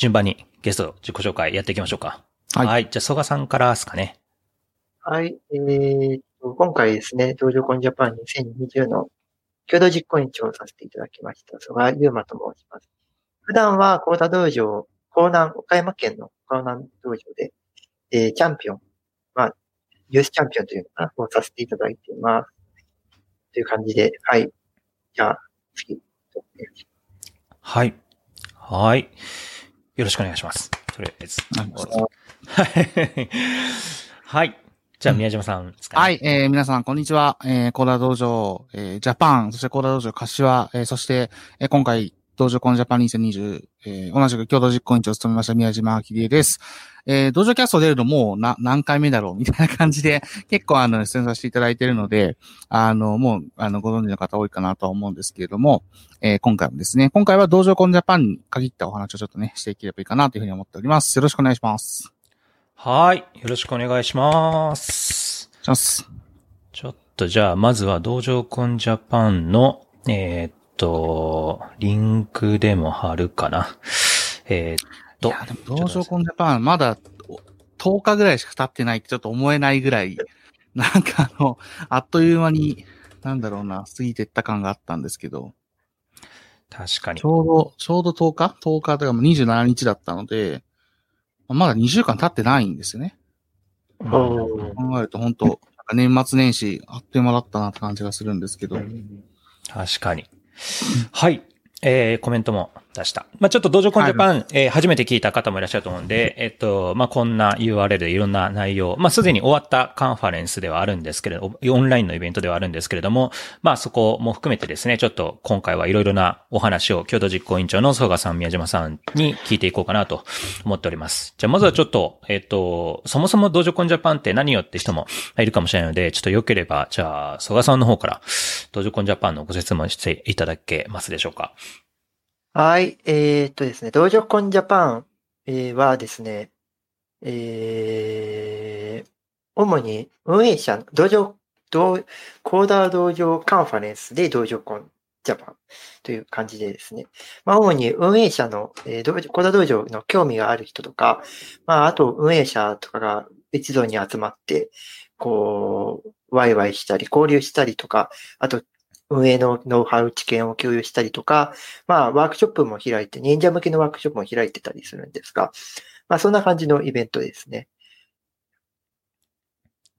順番にゲスト自己紹介やっていきましょうか。はいはい。じゃあ、曽我さんからですかね。はい。えーと、今回ですね、道場コンジャパン2020の共同実行委員長をさせていただきました、曽我優馬と申します。普段は、高田道場、江南、岡山県の江南道場で、えーチャンピオン、まあ、ユースチャンピオンというのかな、をさせていただいています。という感じで、はい。じゃあ、次。はい。はい。よろしくお願いします。とりあえず。はい。はい。じゃあ、宮島さんですかね。はい、えー、皆さん、こんにちは。えー、コーダ道場、えー、ジャパン、そしてコーダ道場柏、えー、そして、えー、今回、道場コンジャパン2020、えー、同じく共同実行委員長を務めました宮島明恵です。えー、道場キャスト出るのもうな、何回目だろうみたいな感じで、結構あの、出演させていただいているので、あの、もう、あの、ご存知の方多いかなとは思うんですけれども、えー、今回もですね、今回は道場コンジャパンに限ったお話をちょっとね、していければいいかなというふうに思っております。よろしくお願いします。はい。よろしくお願いします。します。ちょっとじゃあ、まずは道場コンジャパンの、えーっと、リンクでも貼るかな。えーっといや、でも、道場コンジャパン、まだ10日ぐらいしか経ってないってちょっと思えないぐらい、なんかあの、あっという間に、なんだろうな、過ぎてった感があったんですけど、確かにち。ょうど、ちょうど10日 ?10 日とかも27日だったので、まだ2週間経ってないんですよね。おー考えると本当なんか年末年始、あっという間だったなって感じがするんですけど、確かに。はい。えー、コメントも出した。まあちょっと道場コンジャパン、えー初めて聞いた方もいらっしゃると思うんで、えっと、まあこんな URL でいろんな内容、まあすでに終わったカンファレンスではあるんですけれど、オンラインのイベントではあるんですけれども、まあそこも含めてですね、ちょっと今回はいろいろなお話を共同実行委員長の曽我さん、宮島さんに聞いていこうかなと思っております。じゃあまずはちょっと、えっと、そもそも道場コンジャパンって何よって人もいるかもしれないので、ちょっと良ければ、じゃあ、曽我さんの方から、道場コンジャパンのご説問していただけますでしょうか。はい。えーっとですね、道場コンジャパンはですね、えー主に運営者、道場、道、コーダー道場カンファレンスで道場コンジャパンという感じでですね、まあ主に運営者の、えー、道コーダー道場の興味がある人とか、まああと運営者とかが一堂に集まって、こう、ワイワイしたり、交流したりとか、あと運営のノウハウ知見を共有したりとか、まあ、ワークショップも開いて、忍者向けのワークショップも開いてたりするんですが、まあ、そんな感じのイベントですね。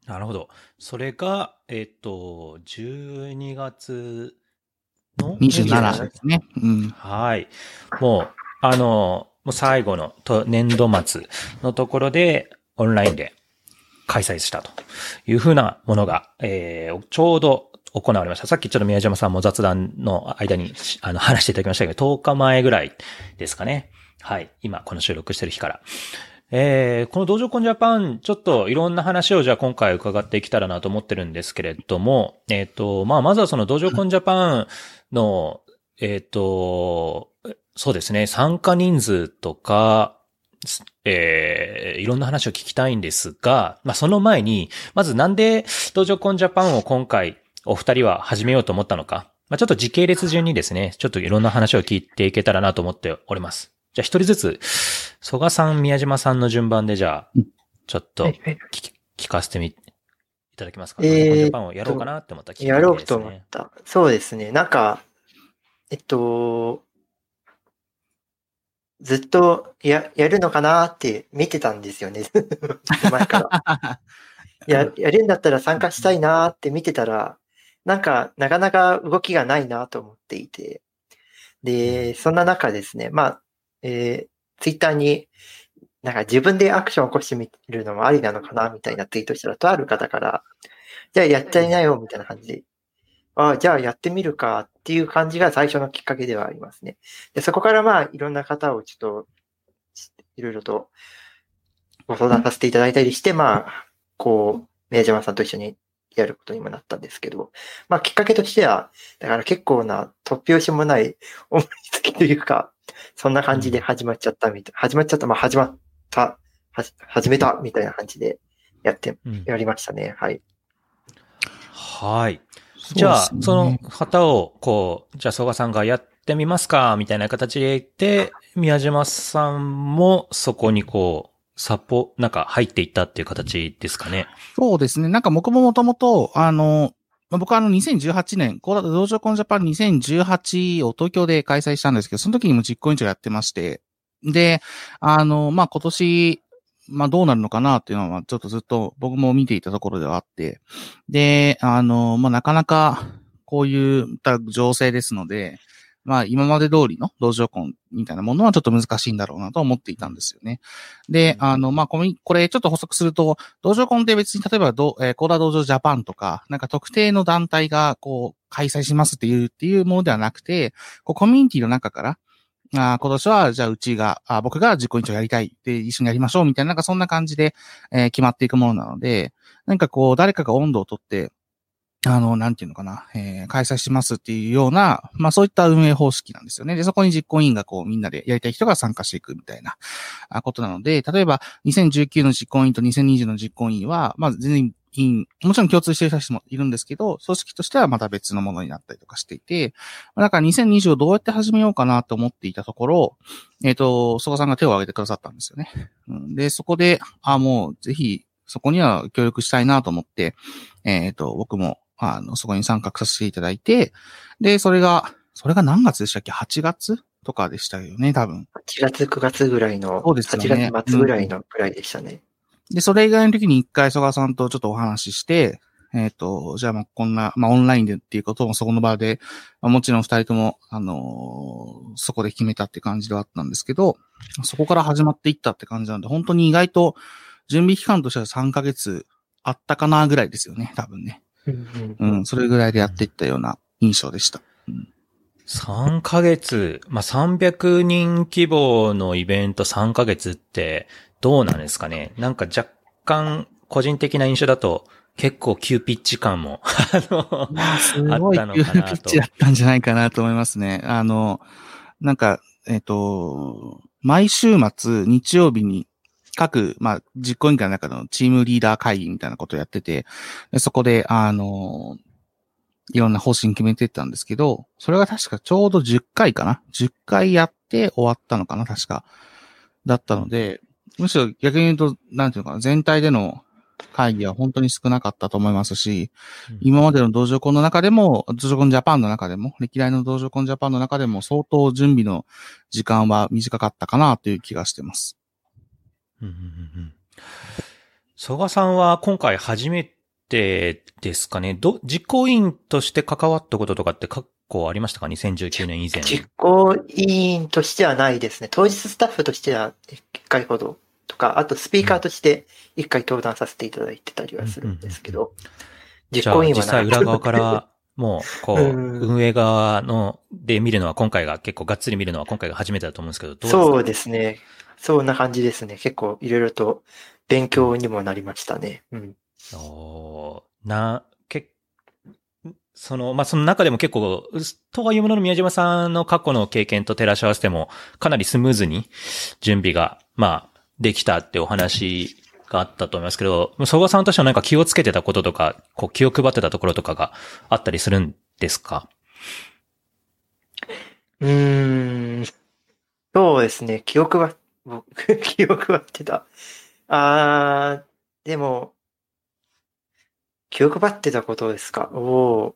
なるほど。それが、えっ、と、12月の27ですね。うん。はい。もう、あの、もう最後のと年度末のところで、オンラインで開催したというふうなものが、えー、ちょうど行われました。さっきちょっと宮島さんも雑談の間にあの話していただきましたけど、10日前ぐらいですかね。はい。今、この収録してる日から。えー、この道場コンジャパン、ちょっといろんな話をじゃあ今回伺っていけたらなと思ってるんですけれども、えっ、と、まあ、まずはその道場コンジャパンの、えっ、と、そうですね、参加人数とか、えー、いろんな話を聞きたいんですが、まあ、その前に、まずなんで道場コンジャパンを今回お二人は始めようと思ったのか、まあ、ちょっと時系列順にですね、ちょっといろんな話を聞いていけたらなと思っております。じゃあ一人ずつ、曽我さん、宮島さんの順番でじゃあうん、ちょっと聞かせてみ、いただけますか、えージャパンをやろうかなって思ったきっかけやろうと。思った。そうですね。なんか、えっと、ずっとや、やるのかなって見てたんですよね。前から。や、やるんだったら参加したいなって見てたら、なんか、なかなか動きがないなと思っていて。で、そんな中ですね、まあ、えー、ツイッターに、なんか自分でアクションを起こしてみるのもありなのかなみたいなツイートしたら、とある方から、じゃあやっちゃいなよ、みたいな感じで。ああ、じゃあやってみるかっていう感じが最初のきっかけではありますね。で、そこからまあ、いろんな方をちょっと、いろいろとご相談させていただいたりして、まあ、こう、宮島さんと一緒にやることにもなったんですけど、まあ、きっかけとしては、だから結構な突拍子もない思いつきというか、そんな感じで始まっちゃったみたい、始まっちゃった、まあ、始まった、はじ始めたみたいな感じでやって、うんやりましたね。はい。はい。じゃあ、その方を、こう、じゃあ、曽我さんがやっってみますかみたいな形で言って、宮島さんもそこにこう、サポ、なんか入っていったっていう形ですかね。そうですね。なんか僕ももともと、あの、まあ僕はあの2018年、コーラ道場コンジャパン2018を東京で開催したんですけど、その時にも実行委員長やってまして、で、あの、まあ、今年、まあ、どうなるのかなっていうのは、ちょっとずっと僕も見ていたところではあって、で、あの、まあ、なかなか、こういった情勢ですので、まあ、今まで通りの道場婚みたいなものはちょっと難しいんだろうなと思っていたんですよね。で、あの、まあ、コミこれちょっと補足すると、道場婚って別に例えばど、えーコーラ道場ジャパンとか、なんか特定の団体がこう、開催しますっていう、っていうものではなくて、こう、コミュニティの中から、あー今年は、じゃあ、うちが、あー僕が実行委員長やりたい。で、一緒にやりましょう。みたいな、なんかそんな感じで、えー決まっていくものなので、なんかこう、誰かが温度をとって、あの、なんていうのかな、えー開催しますっていうような、まあそういった運営方式なんですよね。で、そこに実行委員がこう、みんなでやりたい人が参加していくみたいなことなので、例えば、2019の実行委員と2020の実行委員は、まあ全然委員、もちろん共通している人もいるんですけど、組織としてはまた別のものになったりとかしていて、だから2020をどうやって始めようかなと思っていたところ、えっ、と、曽我さんが手を挙げてくださったんですよね。で、そこで、あ、もうぜひ、そこには協力したいなと思って、えっ、と、僕も、あの、そこに参画させていただいて、で、それが、それが何月でしたっけ ?8 月とかでしたよね、多分。8月、9月ぐらいの、そうですよね8月末ぐらいのくらいでしたね。で、それ以外の時に一回曽我さんとちょっとお話しして、えっ、と、じゃあまあこんな、まあオンラインでっていうこともそこの場で、まあもちろん二人とも、あのーそこで決めたって感じではあったんですけど、そこから始まっていったって感じなんで、本当に意外と準備期間としては3ヶ月あったかなぐらいですよね、多分ね。うんう、ん、それぐらいでやっていったような印象でした。3ヶ月、まあ、300人規模のイベント3ヶ月ってどうなんですかね？なんか若干個人的な印象だと結構急ピッチ感も、あの、まあ、ったの急ピかなとッチだったんじゃないかなと思いますね。あの、なんか、えっ、と、毎週末、日曜日に、各、まあ、実行委員会の中のチームリーダー会議みたいなことをやってて、でそこで、あの、いろんな方針決めてったんですけど、それが確かちょうど10回かな ?10 回やって終わったのかな確か。だったので、むしろ逆に言うと、なんていうのかな、全体での会議は本当に少なかったと思いますし、今までの道場コンの中でも、道場コンジャパンの中でも、歴代の道場コンジャパンの中でも相当準備の時間は短かったかなという気がしてます。うんうんうんうん曽我さんは今回初めてですかねど、実行委員として関わったこととかって過去ありましたか ?2019 年以前。実行委員としてはないですね。当日スタッフとしては1回ほどとか、あとスピーカーとして1回登壇させていただいてたりはするんですけど、実じゃあ行委員はない。実際裏側から、もう、こう、うん運営側の、で見るのは今回が結構がっつり見るのは今回が初めてだと思うんですけど、どうですか？そうですね。そんな感じですね。結構いろいろと勉強にもなりましたね。うん。おーな、け、その、まあ、その中でも結構、うとはいうものの宮島さんの過去の経験と照らし合わせても、かなりスムーズに準備が、まあ、できたってお話があったと思いますけど、曽我さんとしては何か気をつけてたこととか、こう気を配ってたところとかがあったりするんですか？うーん。そうですね。記憶は、僕、記憶はってた。あー、でも、記憶ばってたことですか？おー。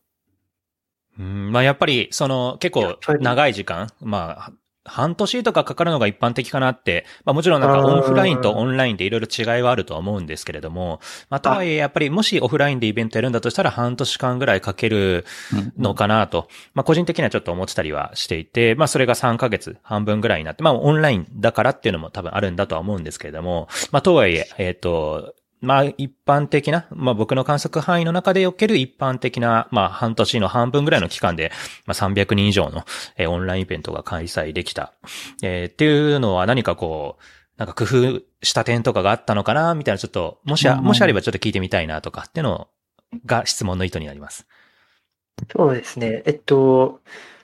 うん、まあやっぱり、その結構長い時間、まあ、半年とかかかるのが一般的かなって、まあもちろんなんかオフラインとオンラインでいろいろ違いはあるとは思うんですけれども、まあとはいえやっぱりもしオフラインでイベントやるんだとしたら半年間ぐらいかけるのかなと、まあ個人的にはちょっと思ってたりはしていて、まあそれが3ヶ月半分ぐらいになって、まあオンラインだからっていうのも多分あるんだとは思うんですけれども、まあとはいえ、えっ、と、まあ一般的な、まあ僕の観測範囲の中でおける一般的な、まあ半年の半分ぐらいの期間で、まあ300人以上の、えーオンラインイベントが開催できた。えーっていうのは何かこう、なんか工夫した点とかがあったのかなみたいなちょっと、もしあ、もしあればちょっと聞いてみたいなとかっていうのが質問の意図になります。そうですね。えっと、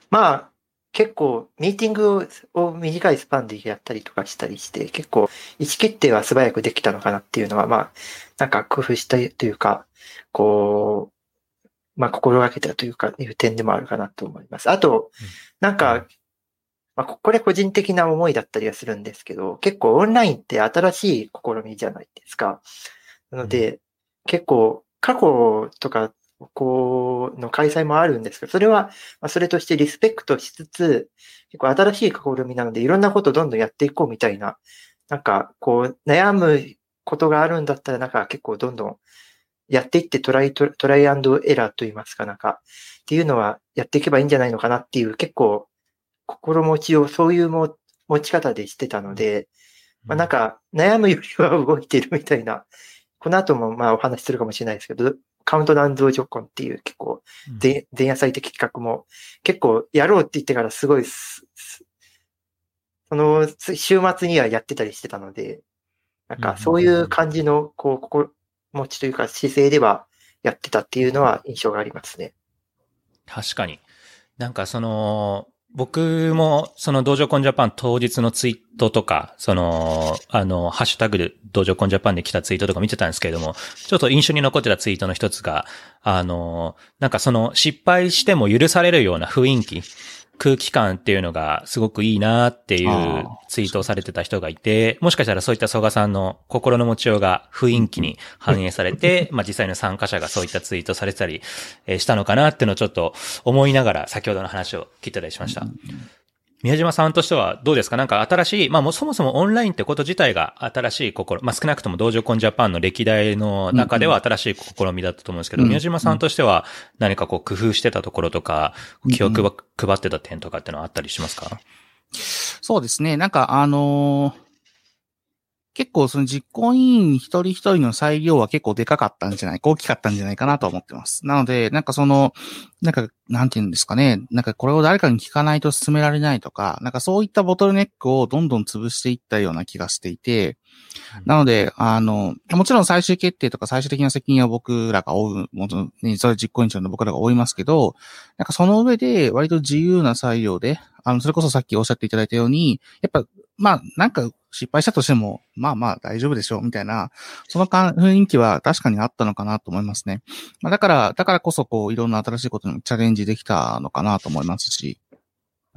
まあ、結構、ミーティングを短いスパンでやったりとかしたりして、結構、意思決定は素早くできたのかなっていうのは、まあ、なんか工夫したというか、こう、まあ、心がけたというか、いう点でもあるかなと思います。あと、なんか、まあ、これ個人的な思いだったりはするんですけど、結構オンラインって新しい試みじゃないですか。なので、結構過去とか、こう、の開催もあるんですけど、それは、まあ、それとしてリスペクトしつつ、結構新しい試みなので、いろんなことをどんどんやっていこうみたいな、なんか、こう、悩むことがあるんだったら、なんか結構どんどんやっていってトライ、トライアンドエラーと言いますかなんか、っていうのはやっていけばいいんじゃないのかなっていう結構心持ちをそういうも持ち方でしてたので、まあなんか悩むよりは動いてるみたいな、この後もまあお話しするかもしれないですけど、カウントダウン増上婚っていう結構前夜祭的企画も結構やろうって言ってからすごいその週末にはやってたりしてたので、なんかそういう感じのこう心持ちというか姿勢ではやってたっていうのは印象がありますね。確かに。なんかその、僕も、その、道場コンジャパン当日のツイートとか、その、あの、ハッシュタグで道場コンジャパンで来たツイートとか見てたんですけれども、ちょっと印象に残ってたツイートの一つが、あの、なんかその、失敗しても許されるような雰囲気空気感っていうのがすごくいいなっていうツイートをされてた人がいて、もしかしたらそういった曽我さんの心の持ちようが雰囲気に反映されて、まあ実際の参加者がそういったツイートされてたりしたのかなっていうのをちょっと思いながら先ほどの話を聞いたりしました。宮島さんとしてはどうですか？なんか新しい、まあもうそもそもオンラインってこと自体が新しい試み、まあ少なくとも道場コンジャパンの歴代の中では新しい試みだったと思うんですけど、うん。うん、宮島さんとしては何かこう工夫してたところとか、気を配ってた点とかってのはあったりしますか？そうですね。なんかあのー結構その実行委員一人一人の裁量は結構でかかったんじゃないか、大きかったんじゃないかなと思ってます。なので、なんかその、なんか、なんて言うんですかね、なんかこれを誰かに聞かないと進められないとか、なんかそういったボトルネックをどんどん潰していったような気がしていて、なので、あの、もちろん最終決定とか最終的な責任は僕らが負う、もちろん、ね、それ実行委員長の僕らが負いますけど、なんかその上で割と自由な裁量で、あの、それこそさっきおっしゃっていただいたように、やっぱ、まあ、なんか失敗したとしても、まあまあ大丈夫でしょう、みたいな、その雰囲気は確かにあったのかなと思いますね。まあ、だから、だからこそ、こう、いろんな新しいことにチャレンジできたのかなと思いますし、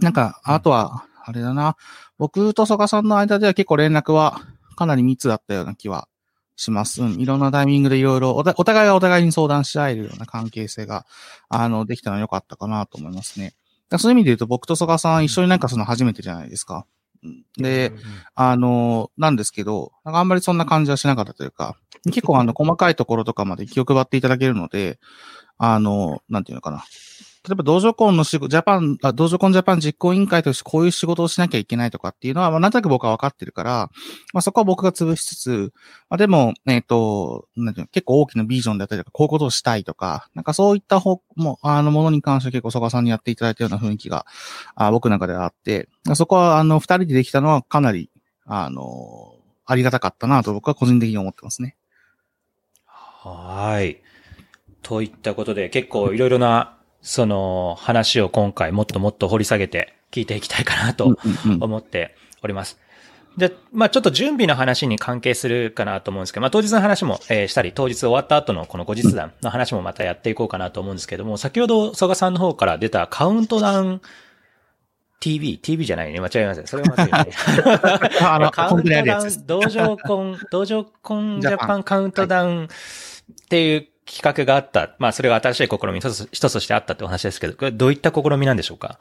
なんか、あとは、あれだな、僕と曽我さんの間では結構連絡はかなり密だったような気はします。うん、いろんなタイミングでいろいろお互いがお互いに相談し合えるような関係性が、あの、できたのは良かったかなと思いますね。そういう意味で言うと僕と曽我さん一緒になんかその初めてじゃないですか。で、あの、なんですけど、なんかあんまりそんな感じはしなかったというか、結構あの、細かいところとかまで気を配っていただけるので、あの、なんていうのかな。例えば、道場コンの仕事、ジャパン、あ道場コンジャパン実行委員会としてこういう仕事をしなきゃいけないとかっていうのは、まあ、なんとなく僕は分かってるから、まあ、そこは僕が潰しつつ、まあ、でも、えっ、ー、と、なんていうの、結構大きなビジョンだったりとか、こういうことをしたいとか、なんかそういった方、も、あの、ものに関しては結構、曽我さんにやっていただいたような雰囲気が、あ僕の中ではあって、そこは、あの、二人でできたのはかなり、あの、ありがたかったなと僕は個人的に思ってますね。はい。といったことで、結構いろいろなその話を今回もっともっと掘り下げて聞いていきたいかなと思っております。で、まあちょっと準備の話に関係するかなと思うんですけど、まあ当日の話も、えー、したり、当日終わった後のこの後日談の話もまたやっていこうかなと思うんですけども、先ほど曽我さんの方から出たカウントダウン TV、TV じゃないね。間違えません。それは間違いない。あの、カウントダウン、道場コン、道場コンジャパンカウントダウンっていう企画があった。まあ、それが新しい試み一つ一つとしてあったってお話ですけど、これどういった試みなんでしょうか？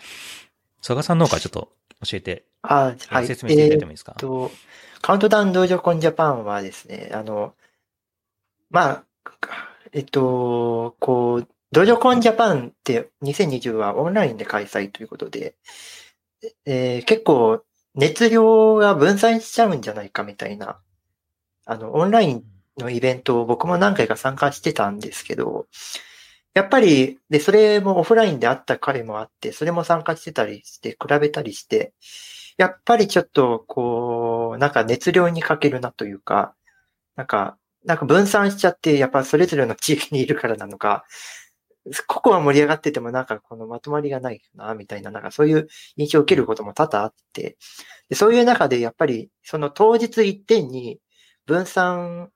曽我さんの方からちょっと教えて、あはい、説明していただいてもいいですか、えー、と、カウントダウン道場コンジャパンはですね、あの、まあ、えっと、こう、道場コンジャパンって2020はオンラインで開催ということで、えー、結構熱量が分散しちゃうんじゃないかみたいな、あの、オンラインのイベントを僕も何回か参加してたんですけど、やっぱり、で、それもオフラインであった彼もあって、それも参加してたりして、比べたりして、やっぱりちょっと、こう、なんか熱量に欠けるなというか、なんか、なんか分散しちゃって、やっぱそれぞれの地域にいるからなのか、ここは盛り上がっててもなんかこのまとまりがないな、みたいな、なんかそういう印象を受けることも多々あって、でそういう中でやっぱりその当日一点に分散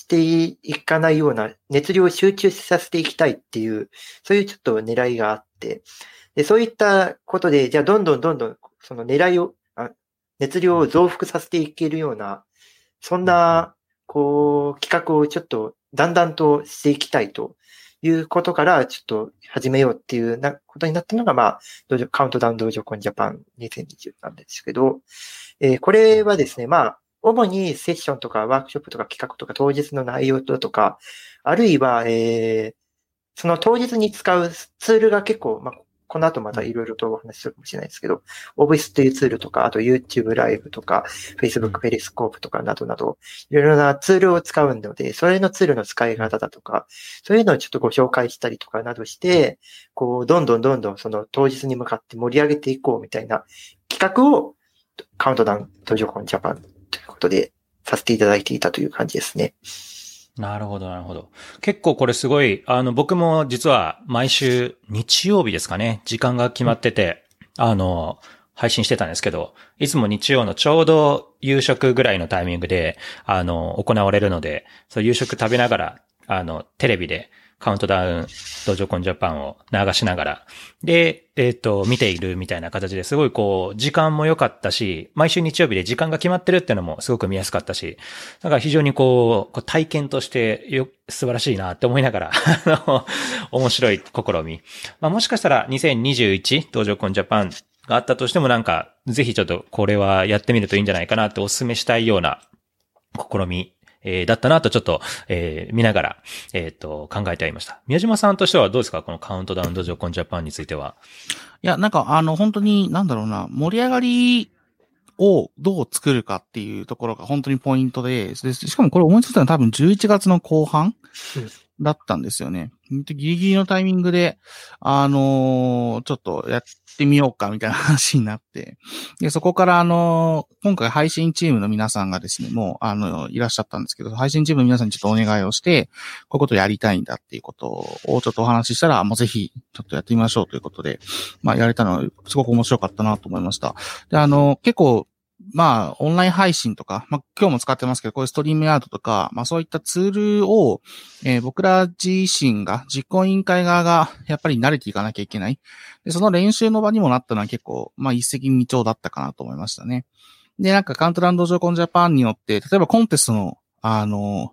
していかないような熱量を集中させていきたいっていう、そういうちょっと狙いがあって、で、そういったことで、じゃあどんどんどんどんその狙いを、あ熱量を増幅させていけるような、そんな、こう、企画をちょっとだんだんとしていきたいということから、ちょっと始めようっていうなことになったのが、まあ、カウントダウン道場コンジャパン2020なんですけど、えーこれはですね、まあ、主にセッションとかワークショップとか企画とか当日の内容とか、あるいは、えーその当日に使うツールが結構、まあ、この後またいろいろとお話しするかもしれないですけど、Obis というツールとか、あと YouTube ライブとか、Facebook ペリスコープとかなどなど、いろいろなツールを使うので、それのツールの使い方だとか、そういうのをちょっとご紹介したりとかなどして、こう、どんどんどんどんその当日に向かって盛り上げていこうみたいな企画を、カウントダウン途上コンジャパンとで、させていただいていたという感じですね。なるほど、なるほど。結構これすごい、あの、僕も実は毎週日曜日ですかね、時間が決まってて、あの、配信してたんですけど、いつも日曜のちょうど夕食ぐらいのタイミングで、あの、行われるので、そう夕食食べながら、あの、テレビでカウントダウン道場コンジャパンを流しながら、で、えっ、と、見ているみたいな形ですごいこう、時間も良かったし、毎週日曜日で時間が決まってるっていうのもすごく見やすかったし、だから非常にこう、こう体験としてよ、素晴らしいなって思いながら、あの、面白い試み。まあもしかしたら2021道場コンジャパンがあったとしてもなんか、ぜひちょっとこれはやってみるといいんじゃないかなってお勧めしたいような試み、えーだったなとちょっと、えー見ながら、えっ、と、考えてはいました。宮島さんとしてはどうですか？このカウントダウン道場コンジャパンについては。いや、なんか、あの、本当に、なんだろうな、盛り上がりをどう作るかっていうところが本当にポイントで、でしかもこれ思いついたのは多分11月の後半だったんですよね。ギリギリのタイミングで、あのーちょっとやってみようかみたいな話になって、で、そこからあのー今回配信チームの皆さんがですね、もう、あの、いらっしゃったんですけど、配信チームの皆さんにちょっとお願いをして、こういうことやりたいんだっていうことをちょっとお話ししたら、もうぜひ、ちょっとやってみましょうということで、まあ、やれたのは、すごく面白かったなと思いました。で、あの、結構、まあ、オンライン配信とか、まあ、今日も使ってますけど、こういうストリームアウトとか、まあ、そういったツールを、えー僕ら自身が、実行委員会側が、やっぱり慣れていかなきゃいけない。で、その練習の場にもなったのは結構、まあ、一石二鳥だったかなと思いましたね。で、なんか、カントダウン道場コンジャパンによって、例えばコンテストの、あの、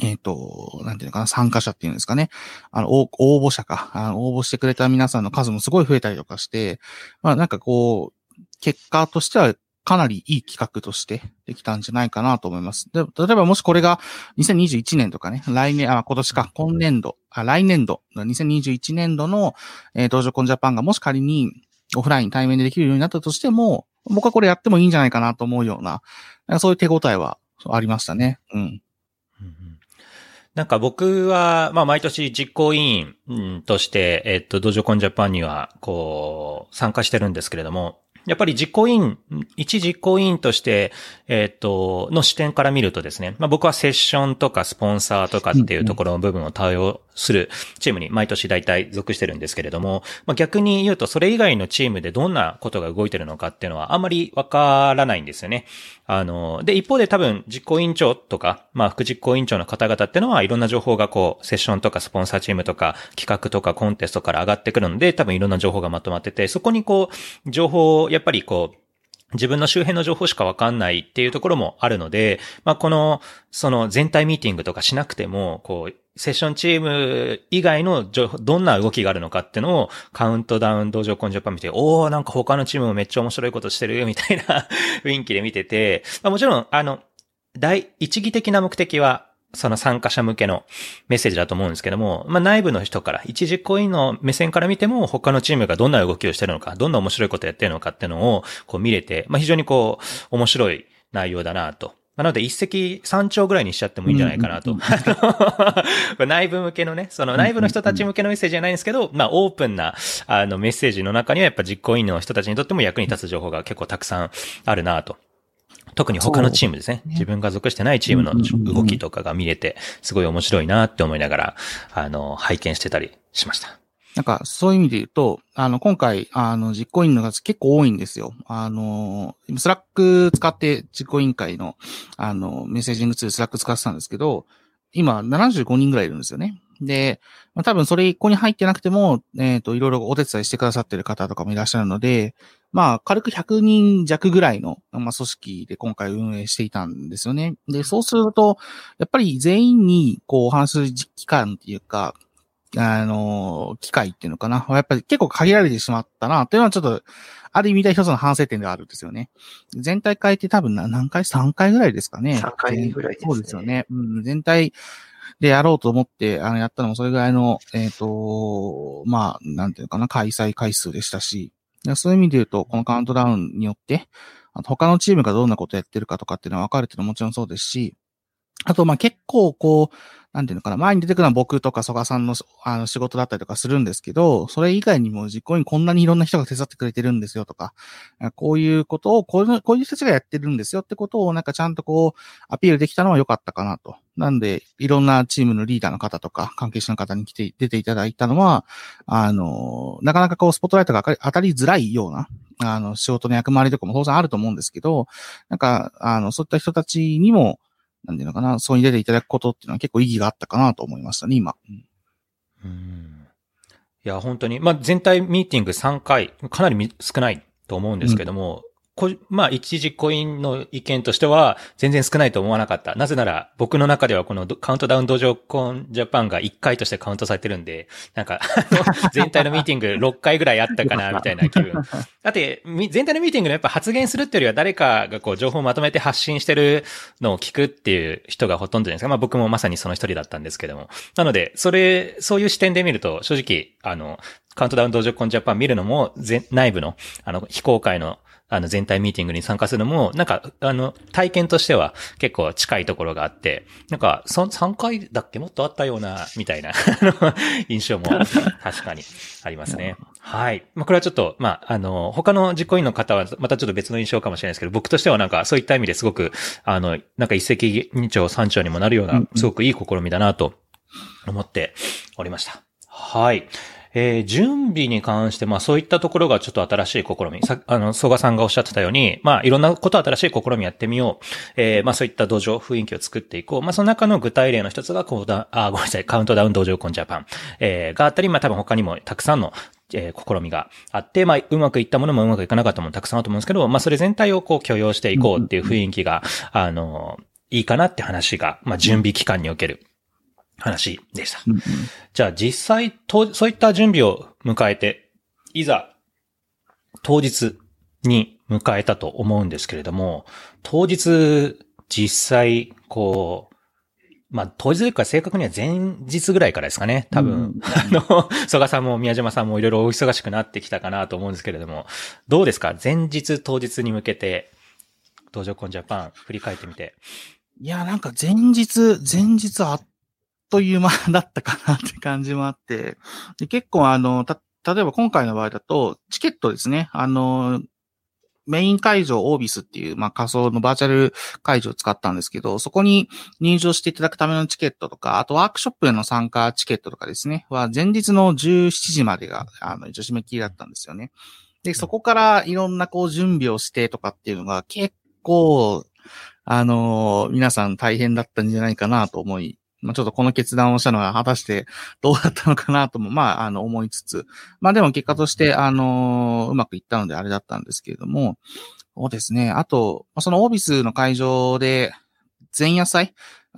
えっ、と、なんていうのかな、参加者っていうんですかね。あの、応応募者か。あの応募してくれた皆さんの数もすごい増えたりとかして、まあなんかこう、結果としてはかなりいい企画としてできたんじゃないかなと思います。で、例えばもしこれが2021年とかね、来年、あ、今年か、今年度、あ、来年度、2021年度の、えー、道場コンジャパンがもし仮にオフライン対面でできるようになったとしても、僕はこれやってもいいんじゃないかなと思うような、なそういう手応えはありましたね。うん。なんか僕は、まあ毎年実行委員うんとして、えっと、道場コンジャパンには、こう、参加してるんですけれども、やっぱり実行委員、一実行委員として、えっと、の視点から見るとですね、まあ僕はセッションとかスポンサーとかっていうところの部分を対応するチームに毎年大体属してるんですけれども、まあ逆に言うとそれ以外のチームでどんなことが動いてるのかっていうのはあんまりわからないんですよね。あの、で、一方で多分実行委員長とか、まあ副実行委員長の方々っていうのはいろんな情報がこう、セッションとかスポンサーチームとか企画とかコンテストから上がってくるので、多分いろんな情報がまとまってて、そこにこう、情報をやっぱりこう、自分の周辺の情報しかわかんないっていうところもあるので、まあ、この、その全体ミーティングとかしなくても、こう、セッションチーム以外の、どんな動きがあるのかっていうのをカウントダウン道場コンジャパン見て、おー、なんか他のチームもめっちゃ面白いことしてるよみたいな雰囲気で見てて、まあ、もちろん、あの、第一義的な目的は、その参加者向けのメッセージだと思うんですけども、まあ内部の人から、一実行委員の目線から見ても、他のチームがどんな動きをしてるのか、どんな面白いことやってるのかっていうのを、こう見れて、まあ非常にこう、面白い内容だなと。なので一石三鳥ぐらいにしちゃってもいいんじゃないかなと。うん 内部向けのね、その内部の人たち向けのメッセージじゃないんですけど、まあオープンな、あのメッセージの中にはやっぱ実行委員の人たちにとっても役に立つ情報が結構たくさんあるなと。特に他のチームですね。自分が属してないチームの動きとかが見れて、すごい面白いなって思いながら、あの、拝見してたりしました。なんか、そういう意味で言うと、あの、今回、あの、実行委員の数結構多いんですよ。あの、 Slack 使って実行委員会の、あの、メッセージングツールスラック使ってたんですけど、今、75人ぐらいいるんですよね。で、まあ、多分それ一個に入ってなくても、えっ、ー、と、いろいろお手伝いしてくださってる方とかもいらっしゃるので、まあ、軽く100人弱ぐらいの、まあ、組織で今回運営していたんですよね。で、そうすると、やっぱり全員に、こう、話す期間っていうか、あの、機会っていうのかな？やっぱり結構限られてしまったな、というのはちょっと、ある意味で一つの反省点ではあるんですよね。全体会って多分何回 ?3 回ぐらいですかね。3回ぐらいですね。そうですよね。うん、全体でやろうと思って、あの、やったのもそれぐらいの、えっ、ー、と、まあ、なんていうのかな、開催回数でしたし、そういう意味で言うと、このカウントダウンによって、他のチームがどんなことやってるかとかっていうのは分かるっていうのはもちろんそうですし、あと、ま、結構、こう、なんていうのかな、前に出てくるのは僕とか曽我さんのあの仕事だったりとかするんですけど、それ以外にも実行にこんなにいろんな人が手伝ってくれてるんですよとか、こういうことを、こういう、こういう人たちがやってるんですよってことをなんかちゃんとこう、アピールできたのは良かったかなと。なんで、いろんなチームのリーダーの方とか、関係者の方に来て、出ていただいたのは、あの、なかなかこう、スポットライトが当たりづらいような、あの、仕事の役回りとかも当然あると思うんですけど、なんか、あの、そういった人たちにも、なんていうのかな、そうに出ていただくことっていうのは結構意義があったかなと思いましたね、今。うん。いや、本当に。まあ、全体ミーティング3回、かなり少ないと思うんですけども、まあ、一時コインの意見としては、全然少ないと思わなかった。なぜなら、僕の中ではこのカウントダウン道場コンジャパンが1回としてカウントされてるんで、なんか、全体のミーティング6回ぐらいあったかな、みたいな気分。だって、全体のミーティングのやっぱ発言するっていうよりは誰かがこう情報をまとめて発信してるのを聞くっていう人がほとんどじゃないですか。まあ僕もまさにその一人だったんですけども。なので、それ、そういう視点で見ると、正直、あの、カウントダウン道場コンジャパン見るのも、内部の、あの、非公開のあの、全体ミーティングに参加するのも、なんか、あの、体験としては結構近いところがあって、なんか、そ、3回だっけ？もっとあったような、みたいな 印象も確かにありますね。はい。まあ、これはちょっと、まあ、あの、他の実行委員の方はまたちょっと別の印象かもしれないですけど、僕としてはなんか、そういった意味ですごく、あの、なんか一石二鳥三鳥にもなるような、すごくいい試みだなと思っておりました。はい。えー、準備に関して、まあそういったところがちょっと新しい試み。さ、あの、曽我さんがおっしゃってたように、まあいろんなこと新しい試みやってみよう。えー、まあそういった土壌、雰囲気を作っていこう。まあその中の具体例の一つが、こうだ、あ、ごめんなさい、カウントダウン道場コンジャパン、えー、があったり、まあ多分他にもたくさんのえー、試みがあって、まあ、うまくいったものもうまくいかなかったものもたくさんあると思うんですけど、まあ、それ全体をこう許容していこうっていう雰囲気が、あの、いいかなって話が、まあ、準備期間における話でした。うんうん、じゃあ実際と、そういった準備を迎えて、いざ当日に迎えたと思うんですけれども、当日実際、こう、まあ、当日というか正確には前日ぐらいからですかね。多分、うん、あの、曽我さんも宮島さんもいろいろお忙しくなってきたかなと思うんですけれども、どうですか？前日当日に向けて、道場コンジャパン振り返ってみて。いや、なんか前日、前日あっという間だったかなって感じもあって、で結構あの、た、例えば今回の場合だと、チケットですね。あの、メイン会場オービスっていう、まあ、仮想のバーチャル会場を使ったんですけど、そこに入場していただくためのチケットとか、あとワークショップへの参加チケットとかですね、は前日の17時までが、あの、一応締め切りだったんですよね。で、そこからいろんなこう準備をしてとかっていうのが結構、あのー、皆さん大変だったんじゃないかなと思いまあ、ちょっとこの決断をしたのは果たして どうだったのかなとも、まあ、あの、思いつつ、まあでも結果として、あの、うまくいったのであれだったんですけれども、そうですね。あと、そのオービスの会場で、前夜祭？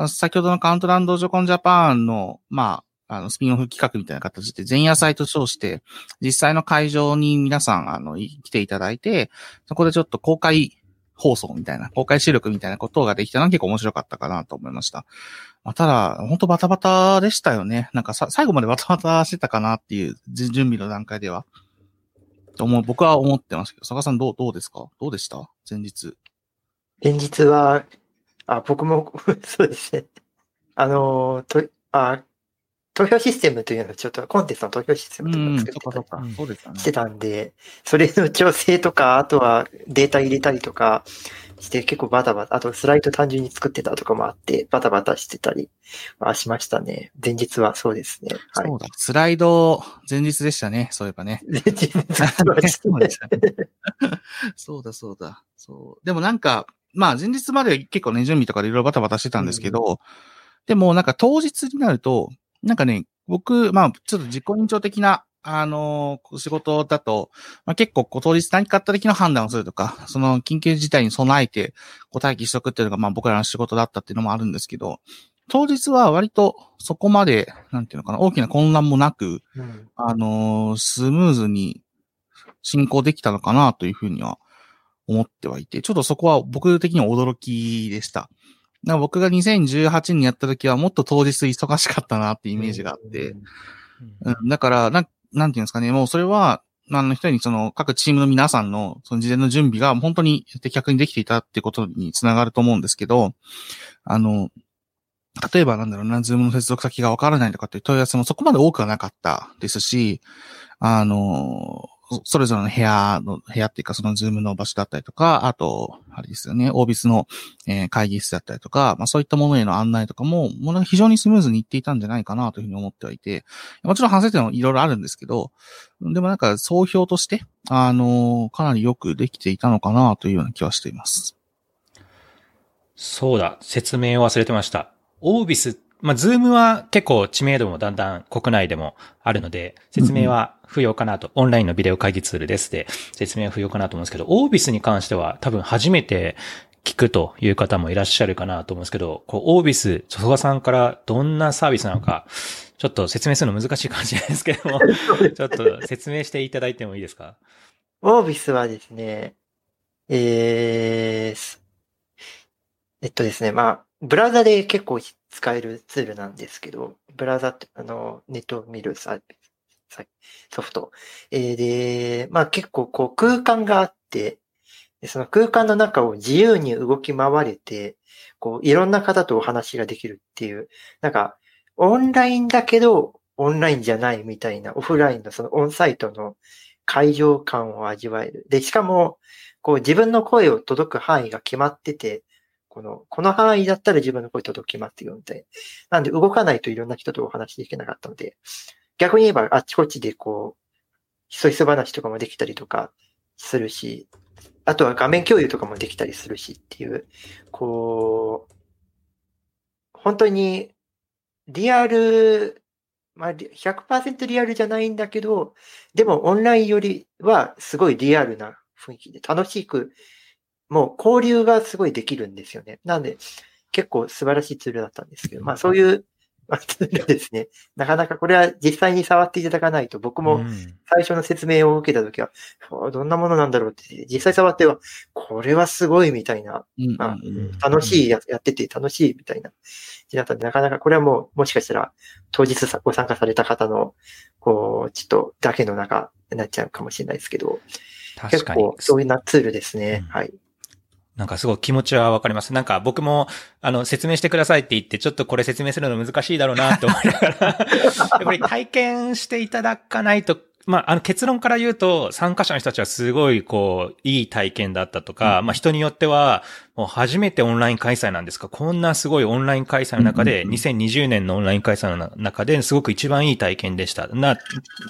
先ほどのカウントランドジョコンジャパンの、まあ、あの、スピンオフ企画みたいな形で前夜祭と称して、実際の会場に皆さん、あの、来ていただいて、そこでちょっと公開放送みたいな、公開収録みたいなことができたのは結構面白かったかなと思いました。まあ、ただ、本当バタバタでしたよね。なんかさ、最後までバタバタしてたかなっていう、準備の段階では。と思う、僕は思ってますけど、坂さんどう、どうですか？どうでした？前日。前日は、あ、僕も そうですね。あの、と、あ、投票システムというのはちょっとコンテンツの投票システムとうん、か作そってたりし。てたんで、それの調整とか、あとはデータ入れたりとかして結構バタバタ、あとスライド単純に作ってたとかもあって、バタバタしてたりはしましたね。前日はそうですね。はい。そうだ。スライド、前日でしたね。そういえばね。前日はそうでしたね。そうだ、そうだ。そう。でもなんか、まあ前日まで結構ね、準備とかでいろいろバタバタしてたんですけど、でもなんか当日になると、なんかね、僕、まあちょっと自己委員長的な、あのー仕事だと、まあ、結構こう当日何かあった時の判断をするとか、その緊急事態に備えて、こう待機しとくっていうのがまあ僕らの仕事だったっていうのもあるんですけど、当日は割とそこまで、なんていうのかな、大きな混乱もなく、うん。あのースムーズに進行できたのかなというふうには思ってはいて、ちょっとそこは僕的には驚きでした。だから僕が2018年にやった時はもっと当日忙しかったなってイメージがあって、うん、だから、なん、なんていうんですかね、もうそれは、あの人にその各チームの皆さんのその事前の準備が本当に的確にできていたってことにつながると思うんですけど、あの、例えばなんだろうな、ズームの接続先がわからないとかっていう問い合わせもそこまで多くはなかったですし、あの、それぞれの部屋の、部屋っていうかその Zoom の場所だったりとか、あと、あれですよね、 oVice の、え会議室だったりとか、まあそういったものへの案内とかも、もの非常にスムーズにいっていたんじゃないかなというふうに思ってはいて、もちろん反省点はいろいろあるんですけど、でもなんか総評として、あのかなりよくできていたのかなというような気はしています。そうだ、説明を忘れてました。 oVice、まあ、 Zoom は結構知名度もだんだん国内でもあるので、説明は不要かなと、オンラインのビデオ会議ツールですで、説明は不要かなと思うんですけど、 oVice に関しては多分初めて聞くという方もいらっしゃるかなと思うんですけど、こう、 oVice、曽我さんからどんなサービスなのか、ちょっと説明するの難しいかもしれないですけども、ちょっと説明していただいてもいいですか？ oVice はですね、えーすえっとですね、まあ、ブラウザで結構使えるツールなんですけど、ブラウザって、あの、ネットを見るサービスソフト。えーで、まあ結構こう空間があって、その空間の中を自由に動き回れて、こういろんな方とお話ができるっていう、なんかオンラインだけどオンラインじゃないみたいなオフラインのそのオンサイトの会場感を味わえる。で、しかも、こう自分の声を届く範囲が決まってて、この、この範囲だったら自分の声届きますよ、みたいな。なんで動かないといろんな人とお話できなかったので、逆に言えばあっちこっちでこう、ひそひそ話とかもできたりとかするし、あとは画面共有とかもできたりするしっていう、こう、本当にリアル、まあ、100%リアルじゃないんだけど、でもオンラインよりはすごいリアルな雰囲気で楽しく、もう交流がすごいできるんですよね。なんで結構素晴らしいツールだったんですけど、まあそういう まあツールですね。なかなかこれは実際に触っていただかないと僕もうん最初の説明を受けたときは、あどんなものなんだろうって、実際触っては、これはすごいみたいな、楽しいややってて楽しいみたいなだったんで、なかなかこれはもう、もしかしたら当日さご参加された方の、こう、ちょっとだけの中になっちゃうかもしれないですけど、確かに結構。そういうなツールですね。うんはい。なんかすごい気持ちはわかります。なんか僕も、あの、説明してくださいって言って、ちょっとこれ説明するの難しいだろうなって思いながら、やっぱり体験していただかないと、まあ、あの結論から言うと、参加者の人たちはすごい、こう、いい体験だったとか、まあ人によっては、もう初めてオンライン開催なんですかこんなすごいオンライン開催の中で、うんうんうん2020年のオンライン開催の中ですごく一番いい体験でした。な、っ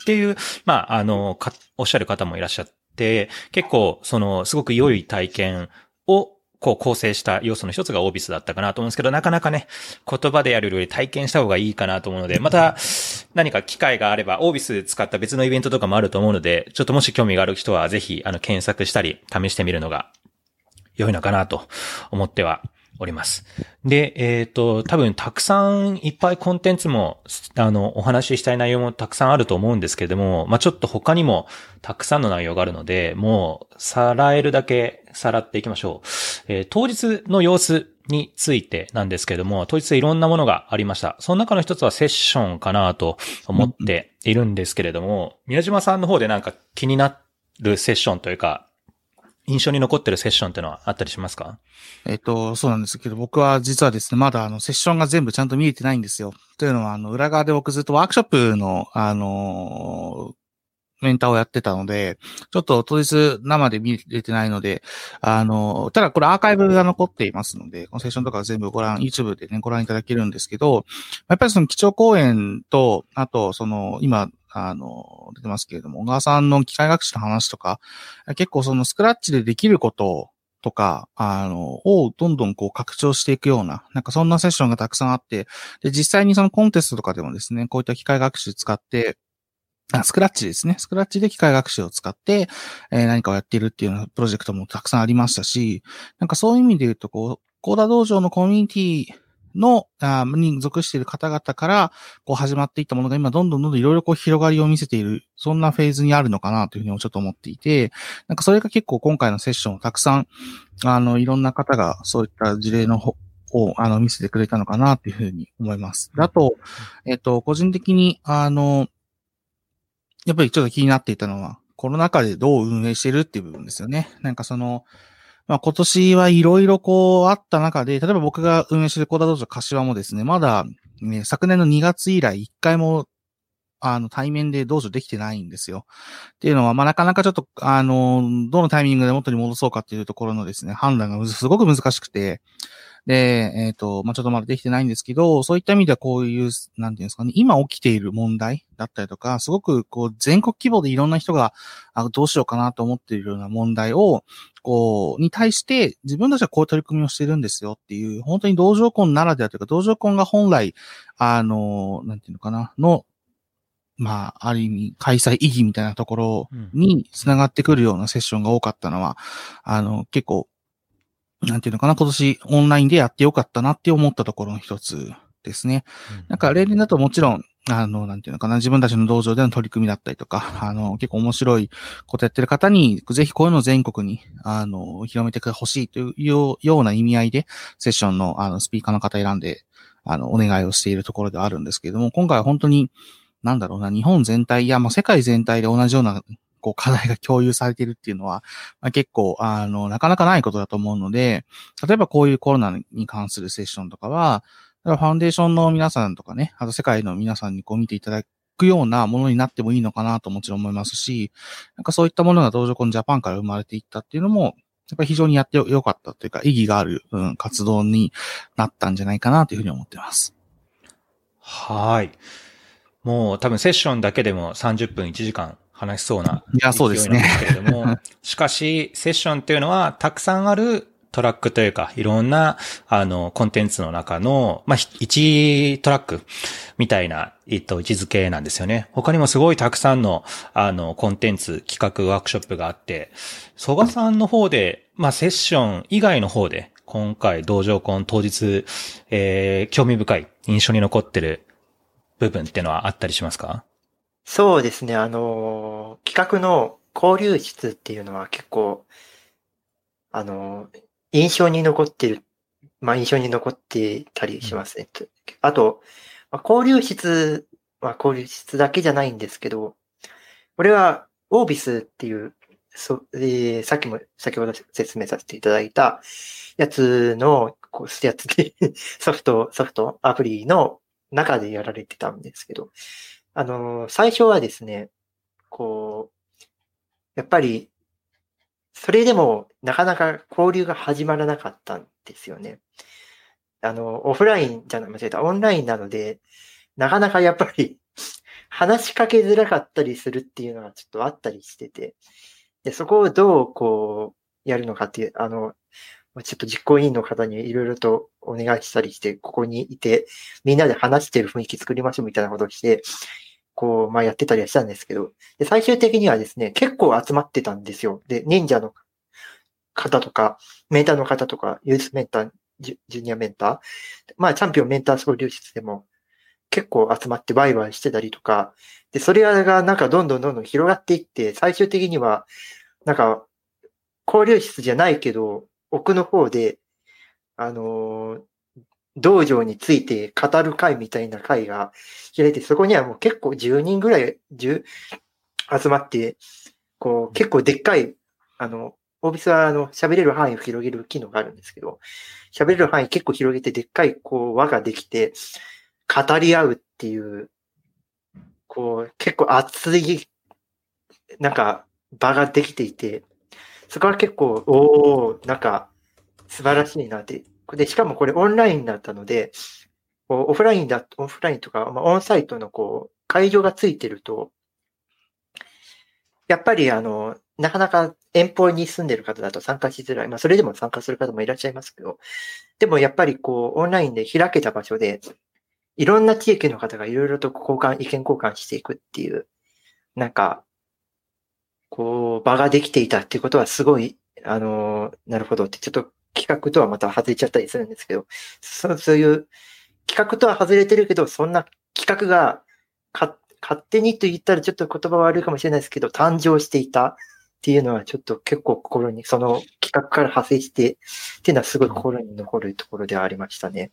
ていう、まあ、あの、かおっしゃる方もいらっしゃって、結構、その、すごく良い体験を、こう構成した要素の一つがオービスだったかなと思うんですけど、なかなかね、言葉でやるより体験した方がいいかなと思うので、また何か機会があれば、オービス使った別のイベントとかもあると思うので、ちょっともし興味がある人はぜひ、あの、検索したり、試してみるのが良いのかなと思ってはおります。で、えっ、と、多分たくさんいっぱいコンテンツも、あの、お話ししたい内容もたくさんあると思うんですけれども、まあ、ちょっと他にもたくさんの内容があるので、もう、さらえるだけさらっていきましょう。えー当日の様子についてなんですけれども、当日いろんなものがありました。その中の一つはセッションかなと思っているんですけれども、宮島さんの方でなんか気になるセッションというか、印象に残ってるセッションってのはあったりしますか？えっ、と、そうなんですけど、僕は実はですね、まだあの、セッションが全部ちゃんと見えてないんですよ。というのは、あの、裏側で僕ずっとワークショップの、あのーメンターをやってたので、ちょっと当日生で見れてないので、あの、ただこれアーカイブが残っていますので、このセッションとか全部ご覧、YouTube でね、ご覧いただけるんですけど、やっぱりその基調講演と、あと、その、今、あの、出てますけれども、小川さんの機械学習の話とか、結構そのスクラッチでできることとか、あの、をどんどんこう拡張していくような、なんかそんなセッションがたくさんあって、で、実際にそのコンテストとかでもですね、こういった機械学習使って、あスクラッチですね。スクラッチで機械学習を使って、えー、何かをやっているっていうようなプロジェクトもたくさんありましたし、なんかそういう意味で言うと、こう、コーダ道場のコミュニティの、あに属している方々から、こう始まっていったものが今どんどんどんどんいろいろこう広がりを見せている、そんなフェーズにあるのかなというふうにちょっと思っていて、なんかそれが結構今回のセッションをたくさん、あの、いろんな方がそういった事例のを、あの、見せてくれたのかなというふうに思います。あと、えっと、個人的に、あの、やっぱりちょっと気になっていたのは、コロナ禍でどう運営してるっていう部分ですよね。なんかその、まあ今年はいろいろこうあった中で、例えば僕が運営してるコーダ道場柏もですね、まだ、ね、昨年の2月以来一回もあの、対面で道場できてないんですよ。っていうのは、まあ、なかなかちょっと、あの、どのタイミングで元に戻そうかっていうところのですね、判断がすごく難しくて、で、えっ、ー、と、まあ、ちょっとまだできてないんですけど、そういった意味ではこういう、なんていうんですかね、今起きている問題だったりとか、すごくこう、全国規模でいろんな人が、あどうしようかなと思っているような問題を、こう、に対して、自分たちはこういう取り組みをしてるんですよっていう、本当に道場婚ならではというか、道場婚が本来、あの、なんていうのかな、の、まあ、ある意味、開催意義みたいなところに繋がってくるようなセッションが多かったのは、あの、結構、なんていうのかな、今年オンラインでやってよかったなって思ったところの一つですね。なんか例年だともちろん、あの、なんていうのかな、自分たちの道場での取り組みだったりとか、あの、結構面白いことやってる方に、ぜひこういうのを全国に、あの、広めてほしいというような意味合いで、セッションの、あの、スピーカーの方選んで、あの、お願いをしているところではあるんですけれども、今回は本当に、なんだろうな、日本全体や、まあ、世界全体で同じようなこう課題が共有されているっていうのは、まあ、結構、あの、なかなかないことだと思うので、例えばこういうコロナに関するセッションとかは、ファンデーションの皆さんとかね、あと世界の皆さんにこう見ていただくようなものになってもいいのかなともちろん思いますし、なんかそういったものが道場コンジャパンから生まれていったっていうのも、やっぱり非常にやってよかったというか、意義がある、うん、活動になったんじゃないかなというふうに思っています。はい。もう多分セッションだけでも30分1時間話しそうな。いや、そうですね。けれども、しかし、セッションっていうのは、たくさんあるトラックというか、いろんな、あの、コンテンツの中の、まあ、1トラックみたいな、えっと、位置づけなんですよね。他にもすごいたくさんの、あの、コンテンツ、企画、ワークショップがあって、曽我さんの方で、まあ、セッション以外の方で、今回、道場コン当日、えー、興味深い、印象に残ってる部分っていうのはあったりしますか？そうですね。あの、企画の交流室っていうのは結構、あの、印象に残ってる、まあ印象に残ってたりしますね。うん、あと、まあ、交流室は交流室だけじゃないんですけど、これはオービスっていう、そえー、さっきも、先ほど説明させていただいたやつの、こう、やつで ソフト、ソフト、アプリの中でやられてたんですけど、あの、最初はですね、こう、やっぱり、それでもなかなか交流が始まらなかったんですよね。あの、オフラインじゃない、間違えた、オンラインなので、なかなかやっぱり話しかけづらかったりするっていうのがちょっとあったりしてて、で、そこをどうこう、やるのかっていう、あの、ちょっと実行委員の方にいろいろとお願いしたりして、ここにいて、みんなで話してる雰囲気作りましょうみたいなことをして、こう、まあやってたりはしたんですけど、で、最終的にはですね、結構集まってたんですよ。で、忍者の方とか、メンターの方とか、ユースメンター、ジュニアメンター、まあチャンピオンメンター総流出でも結構集まってワイワイしてたりとか、で、それがなんかどんどんどんどん広がっていって、最終的には、なんか、交流室じゃないけど、奥の方で、あのー、道場について語る会みたいな会が開いて、そこにはもう結構10人ぐらい、10集まって、こう、結構でっかい、あの、オービスはあの喋れる範囲を広げる機能があるんですけど、喋れる範囲結構広げてでっかいこう輪ができて、語り合うっていう、こう結構熱い、なんか場ができていて、そこは結構、おー、なんか素晴らしいなって。で、しかもこれオンラインだったので、オフラインだ、オフラインとか、まあ、オンサイトのこう、会場がついてると、やっぱりあの、なかなか遠方に住んでる方だと参加しづらい。まあ、それでも参加する方もいらっしゃいますけど、でもやっぱりこう、オンラインで開けた場所で、いろんな地域の方がいろいろと交換、意見交換していくっていう、なんか、こう、場ができていたっていうことはすごい、あの、なるほどって、ちょっと企画とはまた外れちゃったりするんですけど、そうそういう企画とは外れてるけど、そんな企画がか勝手にと言ったらちょっと言葉悪いかもしれないですけど、誕生していたっていうのはちょっと結構心に、その企画から派生してっていうのはすごい心に残るところではありましたね。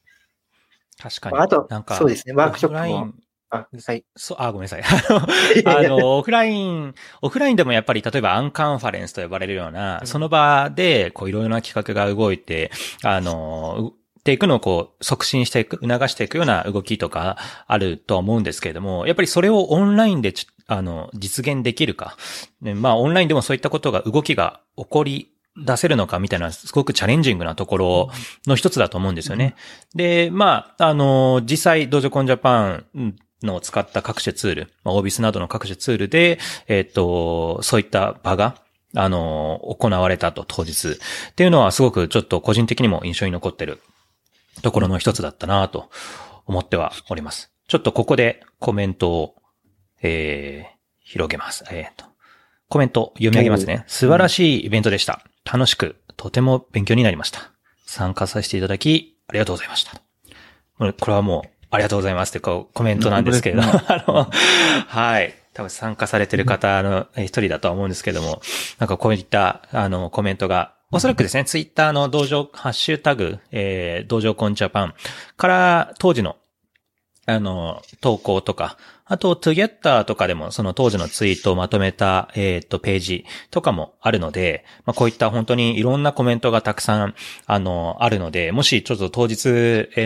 確かに。あとなんか、そうですねワークショップもあ、はい。そう、あ、ごめんなさい。あの、オフライン、オフラインでもやっぱり、例えばアンカンファレンスと呼ばれるような、うんその場で、こう、いろいろな企画が動いて、あの、っていくのをこう、促進していく、促していくような動きとかあるとは思うんですけれども、やっぱりそれをオンラインでちあの、実現できるか。ね、まあ、オンラインでもそういったことが、動きが起こり出せるのかみたいな、すごくチャレンジングなところの一つだと思うんですよね。で、まあ、あの、実際、ドジョコンジャパンの使った各種ツール、まあ、オービスなどの各種ツールで、えっと、そういった場が、あの、行われたと、当日。っていうのはすごくちょっと個人的にも印象に残ってるところの一つだったなと思ってはおります。ちょっとここでコメントを、えー、広げます。えっ、と、コメント読み上げますね。素晴らしいイベントでした。楽しく、とても勉強になりました。参加させていただき、ありがとうございました。これはもう、ありがとうございますってこうコメントなんですけれど、本 あの、はい。多分参加されてる方の一人だとは思うんですけども、なんかこういった、あの、コメントが、おそらくですね、ツイッターの道場、ハッシュタグ、えー、道場コンジャパンから当時の、あの、投稿とか、あと、トゥゲッターとかでも、その当時のツイートをまとめた、えっ、と、ページとかもあるので、まあ、こういった本当にいろんなコメントがたくさん、あの、あるので、もしちょっと当日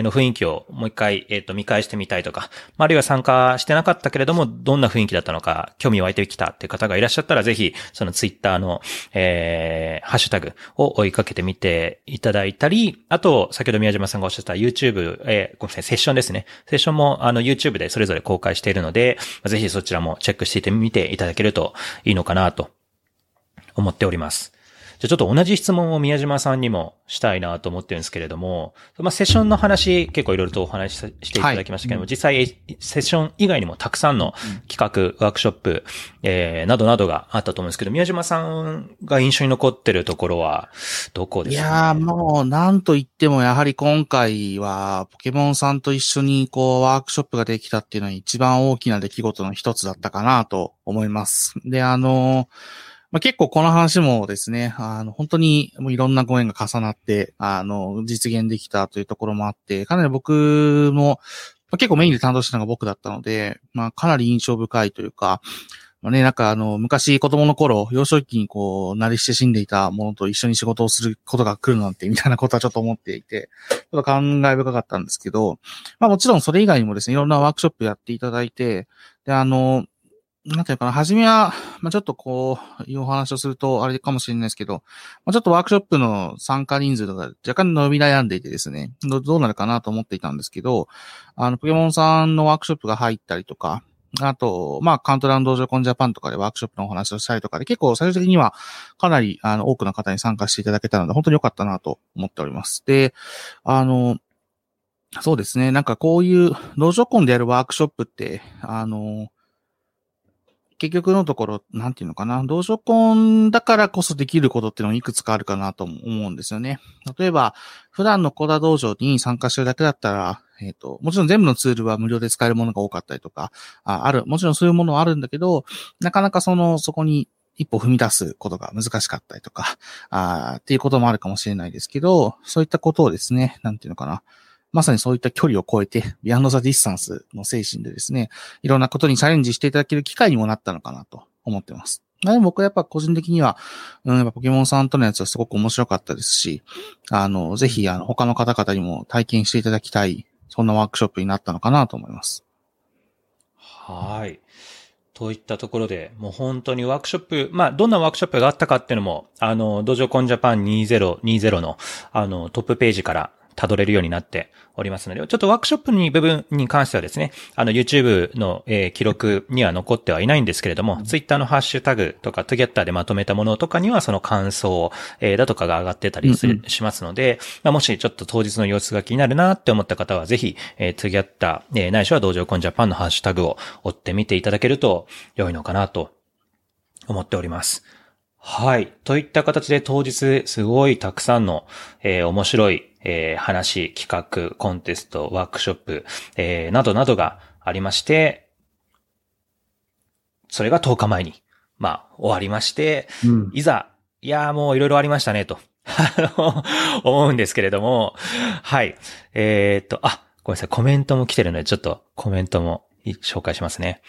の雰囲気をもう一回、えっ、と、見返してみたいとか、まああるいは参加してなかったけれども、どんな雰囲気だったのか、興味湧いてきたっていう方がいらっしゃったら、ぜひ、そのツイッターの、えー、ハッシュタグを追いかけてみていただいたり、あと、先ほど宮島さんがおっしゃった YouTube、えー、ごめんなさい、セッションですね。セッションも、あの、YouTube でそれぞれ公開しているので、のでぜひそちらもチェックしてみていただけるといいのかなと思っております。じゃあちょっと同じ質問を宮島さんにもしたいなと思ってるんですけれども、まあ、セッションの話結構いろいろとお話ししていただきましたけども、はい実際セッション以外にもたくさんの企画、ワークショップ、えー、などなどがあったと思うんですけど、宮島さんが印象に残ってるところはどこですか、ね、いやーもう、なんと言っても、やはり今回は、ポケモンさんと一緒に、こう、ワークショップができたっていうのは一番大きな出来事の一つだったかなと思います。で、あのまあ、結構この話もですね、あの、本当にもういろんなご縁が重なって、あの、実現できたというところもあって、かなり僕も、まあ、結構メインで担当したのが僕だったので、まあ、かなり印象深いというか、まあね、なんかあの、昔子供の頃、幼少期にこう、慣れして死んでいたものと一緒に仕事をすることが来るなんて、みたいなことはちょっと思っていて、ちょっと感慨深かったんですけど、まあもちろんそれ以外にもですね、いろんなワークショップやっていただいて、で、あの、なんていうかな、初めは、まあ、ちょっとこう、いうお話をすると、あれかもしれないですけど、まあ、ちょっとワークショップの参加人数とか若干伸び悩んでいてですね、どどうなるかなと思っていたんですけど、あの、ポケモンさんのワークショップが入ったりとか、あと、まあ、カウントダウン道場コンジャパンとかでワークショップのお話をしたりとかで、結構最終的にはかなり、あの、多くの方に参加していただけたので、本当に良かったなと思っております。で、あの、そうですね。なんかこういう道場コンでやるワークショップって、あの、結局のところ、なんていうのかな。道場コンだからこそできることっていうのもいくつかあるかなと思うんですよね。例えば、普段のコダ道場に参加してるだけだったら、えっ、と、もちろん全部のツールは無料で使えるものが多かったりとか、あある、もちろんそういうものはあるんだけど、なかなかその、そこに一歩踏み出すことが難しかったりとか、あっていうこともあるかもしれないですけど、そういったことをですね、なんていうのかな。まさにそういった距離を超えて、 Beyond the Distance の精神でですね、いろんなことにチャレンジしていただける機会にもなったのかなと思ってます。でも僕はやっぱ個人的には、うん、ポケモンさんとのやつはすごく面白かったですし、あの、ぜひ、あの、他の方々にも体験していただきたい、そんなワークショップになったのかなと思います。はい。といったところで、もう本当にワークショップ、まあ、どんなワークショップがあったかっていうのも、あの、 DojoCon Japan 2020の、あの、トップページから辿れるようになっておりますので、ちょっとワークショップに部分に関してはですね、あの YouTube の、えー、記録には残ってはいないんですけれども、Twitter のハッシュタグとか Together でまとめたものとかにはその感想、えー、だとかが上がってたりす、うんうん、しますので、まあ、もしちょっと当日の様子が気になるなって思った方はぜひ、えー、Together、えー、ないしは道場コンジャパンのハッシュタグを追ってみていただけると良いのかなと思っております。はい。といった形で当日すごいたくさんの、えー、面白いえー、話、企画、コンテスト、ワークショップ、えー、などなどがありまして、それが10日前に、まあ、終わりまして、うん、いざ、いやもういろいろありましたね、と 思うんですけれども、はい。えー、っと、あ、ごめんなさい、コメントも来てるので、ちょっとコメントも紹介しますね。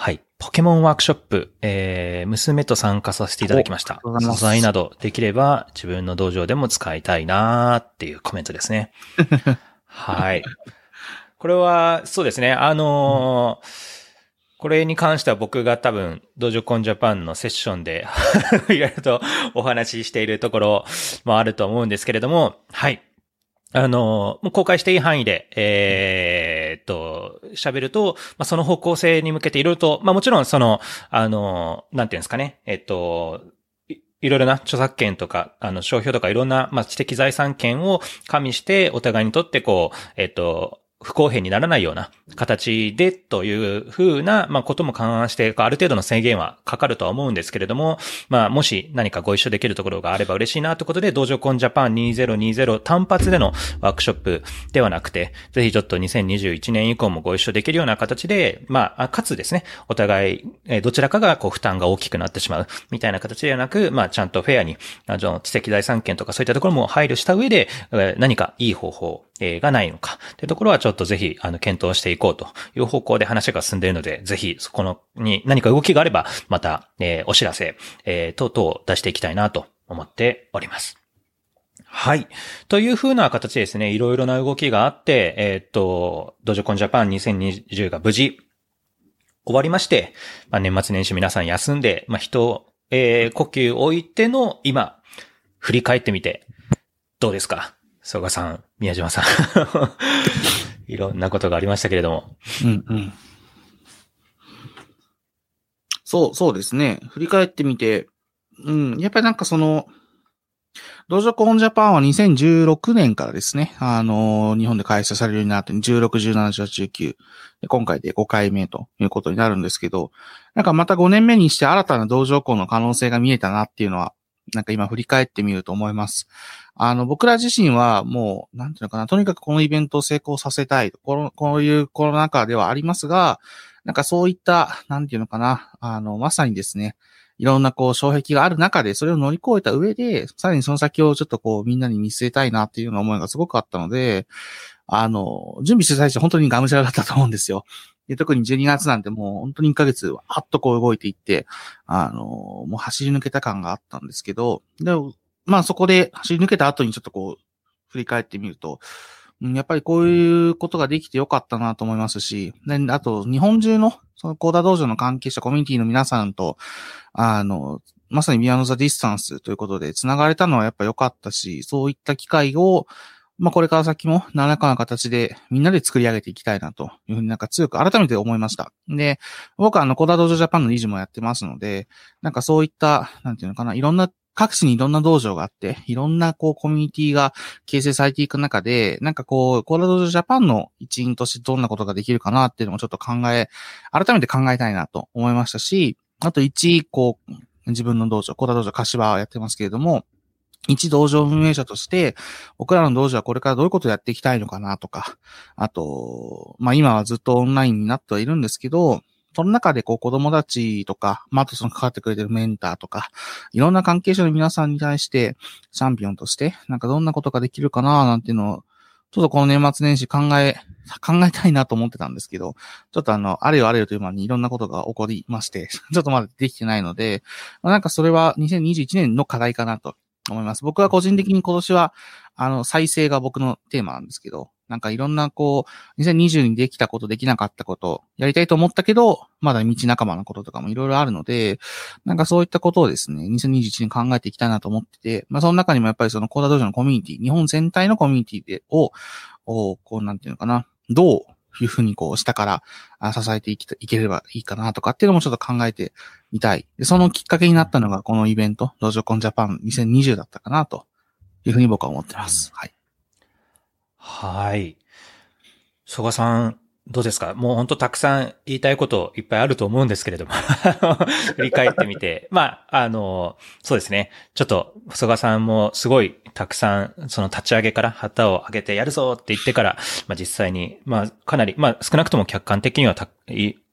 はい。ポケモンワークショップ、えー、娘と参加させていただきました。素材などできれば自分の道場でも使いたいなーっていうコメントですね。はい。これは、そうですね。あのーこれに関しては僕が多分、道場コンジャパンのセッションで いろいろとお話ししているところもあると思うんですけれども、はい。あの、もう公開していい範囲で、えー、えっと、喋ると、まあ、その方向性に向けていろいろと、まあ、もちろんその、あの、なんていうんですかね、えっと、いろいろな著作権とか、あの、商標とかいろんな、まあ、知的財産権を加味して、お互いにとってこう、えっと、不公平にならないような形でというふうな、まあ、ことも勘案して、ある程度の制限はかかるとは思うんですけれども、まあ、もし何かご一緒できるところがあれば嬉しいなということで、道場コンジャパン2020単発でのワークショップではなくて、ぜひちょっと2021年以降もご一緒できるような形で、まあ、かつですね、お互い、どちらかがこう負担が大きくなってしまうみたいな形ではなく、まあ、ちゃんとフェアに、あの、知的財産権とかそういったところも配慮した上で、何かいい方法がないのか。というところはちょっとぜひ、あの、検討していこうという方向で話が進んでいるので、ぜひ、そこの、に何か動きがあれば、また、えー、お知らせ、えー、等々出していきたいなと思っております。はい。という風な形ですね、いろいろな動きがあって、えー、っと、ドジョコンジャパン2020が無事終わりまして、まあ、年末年始皆さん休んで、まあ、人、えー、呼吸を置いての今、振り返ってみて、どうですか？曽我さん、宮島さん いろんなことがありましたけれども。うんうん。そう、そうですね。振り返ってみて、うん、やっぱりなんかその、道場コンジャパンは2016年からですね、あの、日本で開催されるようになって、16、17、18、19。今回で5回目ということになるんですけど、なんかまた5年目にして新たな道場校の可能性が見えたなっていうのは、なんか今振り返ってみると思います。あの、僕ら自身はもう、なんていうのかな、とにかくこのイベントを成功させたい。この、こういうコロナ禍ではありますが、なんかそういった、なんていうのかな、あの、まさにですね、いろんなこう、障壁がある中で、それを乗り越えた上で、さらにその先をちょっとこう、みんなに見据えたいなっていうような思いがすごくあったので、あの、準備して最初本当にがむしゃらだったと思うんですよ。特に12月なんてもう本当に1ヶ月わっとこう動いていって、あの、もう走り抜けた感があったんですけど、でまあそこで走り抜けた後にちょっとこう、振り返ってみると、やっぱりこういうことができてよかったなと思いますし、あと、日本中の、そのコーダ道場の関係者、コミュニティの皆さんと、あの、まさにビアノザディスタンスということで繋がれたのはやっぱ良かったし、そういった機会を、まあこれから先も何らかの形でみんなで作り上げていきたいなというふうになんか強く改めて思いました。で、僕はあのコーダ道場ジャパンの理事もやってますので、なんかそういった、なんていうのかな、いろんな各地にいろんな道場があって、いろんなこうコミュニティが形成されていく中で、なんかこう、コーラ道場ジャパンの一員としてどんなことができるかなっていうのもちょっと考え、改めて考えたいなと思いましたし、あと一、こう、自分の道場、コーラ道場柏をやってますけれども、一道場運営者として、僕らの道場はこれからどういうことをやっていきたいのかなとか、あと、まあ今はずっとオンラインになってはいるんですけど、その中でこう子供たちとか、まあ、あとその関わってくれてるメンターとか、いろんな関係者の皆さんに対して、チャンピオンとして、なんかどんなことができるかななんていうのを、ちょっとこの年末年始考え考えたいなと思ってたんですけど、ちょっとあの、あれよあれよという間にいろんなことが起こりまして、ちょっとまだできてないので、まあ、なんかそれは2021年の課題かなと思います。僕は個人的に今年は、あの、再生が僕のテーマなんですけど、なんかいろんなこう、2020にできたこと、できなかったこと、やりたいと思ったけど、まだ道半ばのこととかもいろいろあるので、なんかそういったことをですね、2021年考えていきたいなと思ってて、まあその中にもやっぱりそのコーダ道場のコミュニティ、日本全体のコミュニティで、を、をこうなんていうのかな、どういうふうにこう下からあ支えていきたいければいいかなとかっていうのもちょっと考えてみたい。でそのきっかけになったのがこのイベント、道場コンジャパン2020だったかなというふうに僕は思ってます。はい。はい。曽我さん、どうですか？もう本当たくさん言いたいこといっぱいあると思うんですけれども、振り返ってみて、まあ、あの、そうですね。ちょっと、曽我さんもすごいたくさん、その立ち上げから旗を上げてやるぞって言ってから、まあ実際に、まあかなり、まあ少なくとも客観的にはた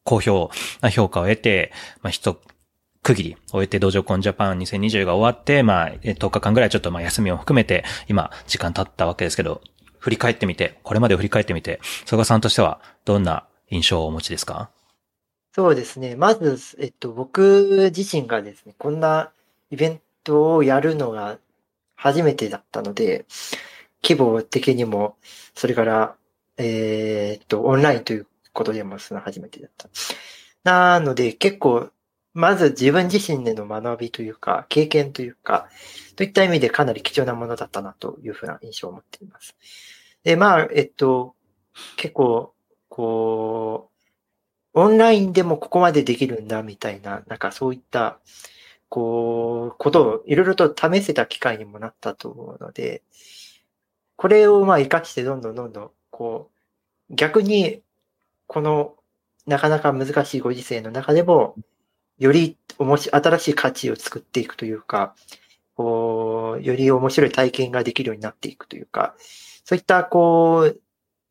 好評な評価を得て、まあ一区切り終えて道場コンジャパン2020が終わって、まあ10日間ぐらいちょっとまあ休みを含めて、今時間経ったわけですけど、振り返ってみて、これまで振り返ってみて、曽我さんとしてはどんな印象をお持ちですか？そうですね。まず、えっと、僕自身がですね、こんなイベントをやるのが初めてだったので、規模的にも、それから、えーっと、オンラインということでもその初めてだった。なので、結構、まず自分自身での学びというか、経験というか、といった意味でかなり貴重なものだったなというふうな印象を持っています。で、まあ、えっと、結構、こう、オンラインでもここまでできるんだみたいな、なんかそういった、こう、ことをいろいろと試せた機会にもなったと思うので、これをまあ活かしてどんどんどんどん、こう、逆に、この、なかなか難しいご時世の中でも、よりおもし、新しい価値を作っていくというか、こう、より面白い体験ができるようになっていくというか、そういった、こう、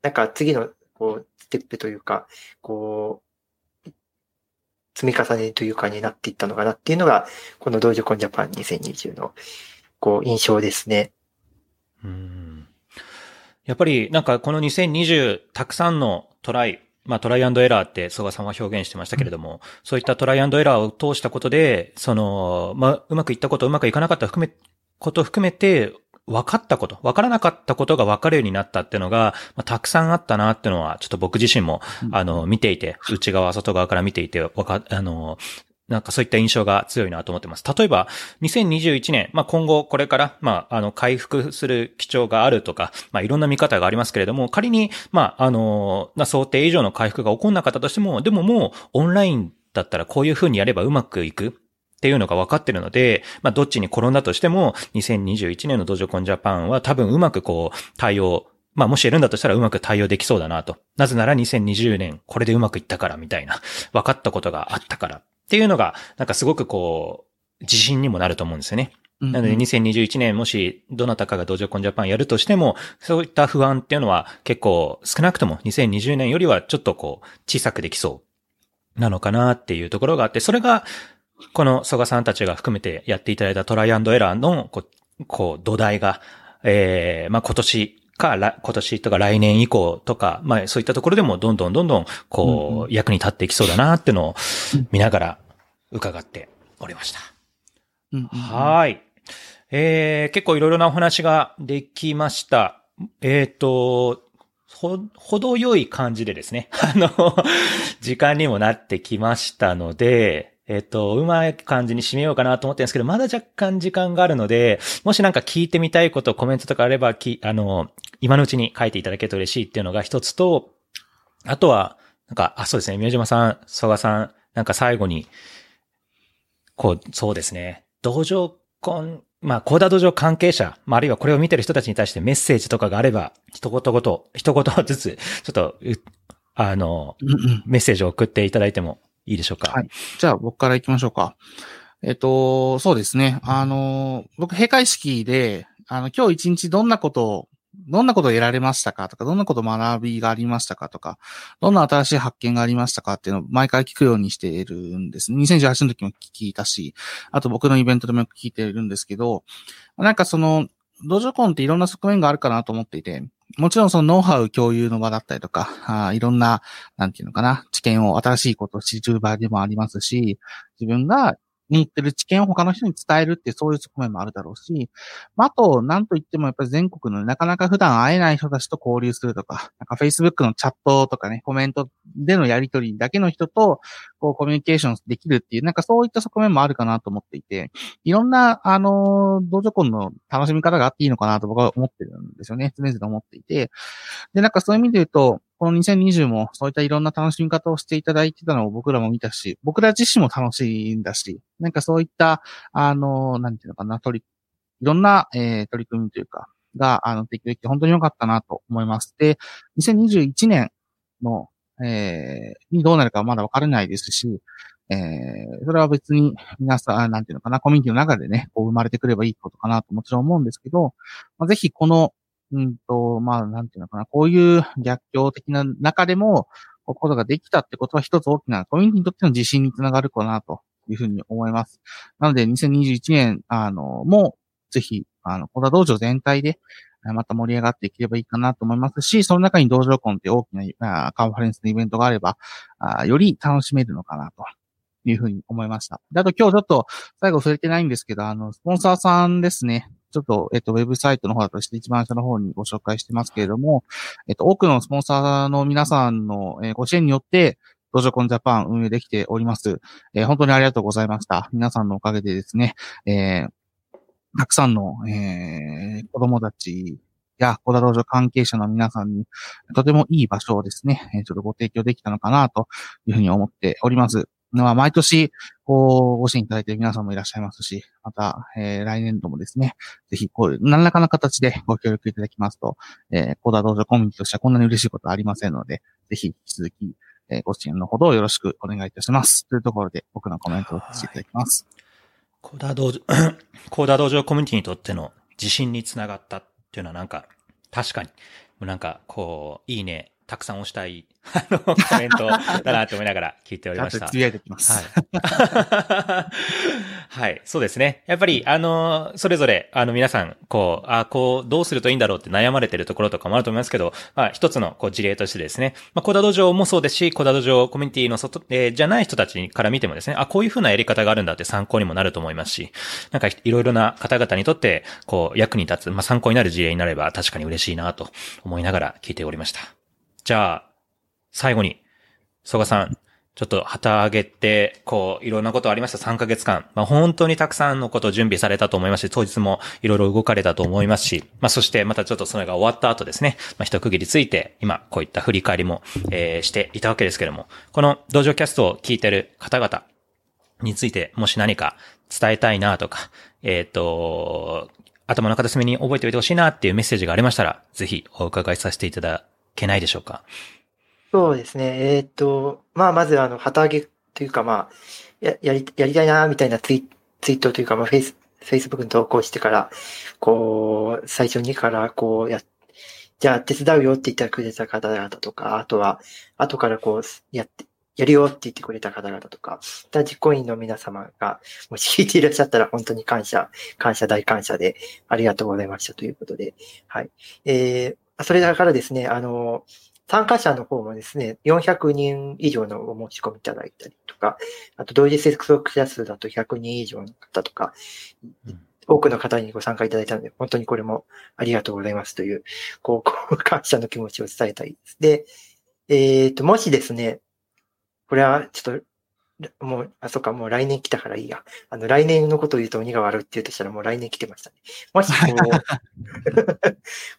なんか次の、こう、ステップというか、こう、積み重ねというかになっていったのかなっていうのが、この道場コンジャパン2020の、こう、印象ですね。うんやっぱりなんかこの2020たくさんのトライ、まあトライアンドエラーって曽我さんは表現してましたけれども、そういったトライアンドエラーを通したことで、その、まあうまくいったこと、うまくいかなかった含め、ことを含めて、分かったこと、分からなかったことが分かるようになったっていうのが、まあ、たくさんあったなっていうのは、ちょっと僕自身も、うんあの、見ていて、内側、外側から見ていて、わか、あの、なんかそういった印象が強いなと思ってます。例えば、2021年、まあ今後これから、まああの回復する基調があるとか、まあいろんな見方がありますけれども、仮に、まああの、な想定以上の回復が起こんなかったとしても、でももうオンラインだったらこういう風にやればうまくいく。っていうのが分かってるので、まあ、どっちに転んだとしても、2021年のドジョコンジャパンは多分うまくこう、対応、まあ、もしやるんだとしたらうまく対応できそうだなと。なぜなら2020年、これでうまくいったからみたいな、分かったことがあったからっていうのが、なんかすごくこう、自信にもなると思うんですよね。なので2021年もしどなたかが道場コンジャパンやるとしても、そういった不安っていうのは結構少なくとも2020年よりはちょっとこう小さくできそうなのかなっていうところがあって、それがこの曽我さんたちが含めてやっていただいたトライアンドエラーのこう、こう土台が、ええー、まあ今年か、今年とか来年以降とか、まあそういったところでもどんどんどんどんこう役に立っていきそうだなっていうのを見ながら伺っておりました。はい。えー、結構いろいろなお話ができました。えっ、ー、と、ほ、程よい感じでですね。あの、時間にもなってきましたので、えっ、ー、と、うまい感じに締めようかなと思ってるんですけど、まだ若干時間があるので、もしなんか聞いてみたいこと、コメントとかあれば、き、あの、今のうちに書いていただけると嬉しいっていうのが一つと、あとは、なんか、あ、そうですね、宮島さん、曽我さん、なんか最後に、こう、そうですね、道場コン、まあ、コーダ道場関係者、まあ、あるいはこれを見てる人たちに対してメッセージとかがあれば、一言ごと、一言ずつ、ちょっと、あの、メッセージを送っていただいてもいいでしょうか？はい。じゃあ、僕から行きましょうか。えっと、そうですね。あの、僕、閉会式で、あの、今日一日どんなことをどんなことを得られましたかとか、どんなこと学びがありましたかとか、どんな新しい発見がありましたかっていうのを毎回聞くようにしているんです。2018の時も聞いたし、あと僕のイベントでもよく聞いているんですけど、なんかその、道場コンっていろんな側面があるかなと思っていて、もちろんそのノウハウ共有の場だったりとか、あいろんな、なんていうのかな、知見を新しいことを知る場でもありますし、自分が持ってる知見を他の人に伝えるってそういう側面もあるだろうし、まあ、あと、なんといってもやっぱり全国のなかなか普段会えない人たちと交流するとか、なんか Facebook のチャットとかね、コメントでのやりとりだけの人と、こうコミュニケーションできるっていう、なんかそういった側面もあるかなと思っていて、いろんな、あの、道場婚の楽しみ方があっていいのかなと僕は思ってるんですよね。常々思っていて。で、なんかそういう意味で言うと、この2020もそういったいろんな楽しみ方をしていただいてたのを僕らも見たし、僕ら自身も楽しいんだし、なんかそういった、あの、なんていうのかな、取り、いろんな、えー、取り組みというか、が、あの、提供できて本当に良かったなと思います。で、2021年の、えー、にどうなるかはまだわからないですし、えー、それは別に皆さん、なんていうのかな、コミュニティの中でね、こう生まれてくればいいことかなともちろん思うんですけど、まあ、ぜひこのうんと、まあ、なんていうのかな、こういう逆境的な中でも、こうことができたってことは一つ大きなコミュニティにとっての自信につながるかなというふうに思います。なので、2021年、あの、もうぜひ、あの、コダ道場全体で、また盛り上がっていければいいかなと思いますし、その中に道場コンって大きなカンファレンスのイベントがあれば、あより楽しめるのかなというふうに思いました。で、あと今日ちょっと最後触れてないんですけど、あの、スポンサーさんですね。ちょっと、えっと、ウェブサイトの方として一番下の方にご紹介してますけれども、えっと、多くのスポンサーの皆さんの、ご支援によって、ドジョコンジャパン運営できております。えー、本当にありがとうございました。皆さんのおかげでですね、えー、たくさんの、えー、子供たちや、小田道場関係者の皆さんに、とてもいい場所をですね、ちょっとご提供できたのかな、というふうに思っております。まあ、毎年、こう、ご支援いただいている皆さんもいらっしゃいますし、また、えー、来年度もですね、ぜひ、こう、何らかの形でご協力いただきますと、えー、コーダ道場コミュニティとしてはこんなに嬉しいことはありませんので、ぜひ、引き続き、えー、ご支援のほどよろしくお願いいたします。というところで、僕のコメントをさせていただきます。コーダ道場、コーダ道場コミュニティにとっての自信につながったっていうのはなんか、確かに、なんか、こう、いいね、たくさん押したい、あの、コメントだなと思いながら聞いておりました。つぶやいてきます。はい。はい、そうですね。やっぱり、あの、それぞれ、あの、皆さん、こう、あこう、どうするといいんだろうって悩まれてるところとかもあると思いますけど、まあ、一つの、こう、事例としてですね、まあ、コダド上もそうですし、コダド上コミュニティの外、えー、じゃない人たちから見てもですね、あ、こういうふうなやり方があるんだって参考にもなると思いますし、なんか、いろいろな方々にとって、こう、役に立つ、まあ、参考になる事例になれば確かに嬉しいなと思いながら聞いておりました。じゃあ、最後に、曽我さん、ちょっと旗上げて、こう、いろんなことありました？3ヶ月間。まあ、本当にたくさんのこと準備されたと思いますし、当日もいろいろ動かれたと思いますし、まあ、そしてまたちょっとそれが終わった後ですね、まあ、一区切りついて、今、こういった振り返りも、えー、していたわけですけれども、この道場キャストを聞いてる方々について、もし何か伝えたいなとか、えっ、ー、と、頭の片隅に覚えておいてほしいなっていうメッセージがありましたら、ぜひお伺いさせていただけないでしょうか？そうですね。えっ、と、まあ、まず、あの、旗揚げというか、まあ、や、やり、やりたいな、みたいなツイツイートというか、まあ、フェイス、フェイスブックに投稿してから、こう、最初にから、こう、や、じゃあ手伝うよって言ってくれた方々とか、あとは、後からこう、やって、やるよって言ってくれた方々とか、実行委員の皆様が、もし聞いていらっしゃったら本当に感謝、感謝大感謝で、ありがとうございましたということで、はい。えー、それだからですね、あの、参加者の方もですね、400人以上のお申し込みいただいたりとか、あと同時接続者数だと100人以上の方とか、多くの方にご参加いただいたので、本当にこれもありがとうございますという、こう、感謝の気持ちを伝えたいです。で、えっ、ー、と、もしですね、これはちょっと、もう、あ、そっか、もう来年来たからいいや。あの、来年のことを言うと鬼が悪いって言うとしたらもう来年来てましたね。もしこ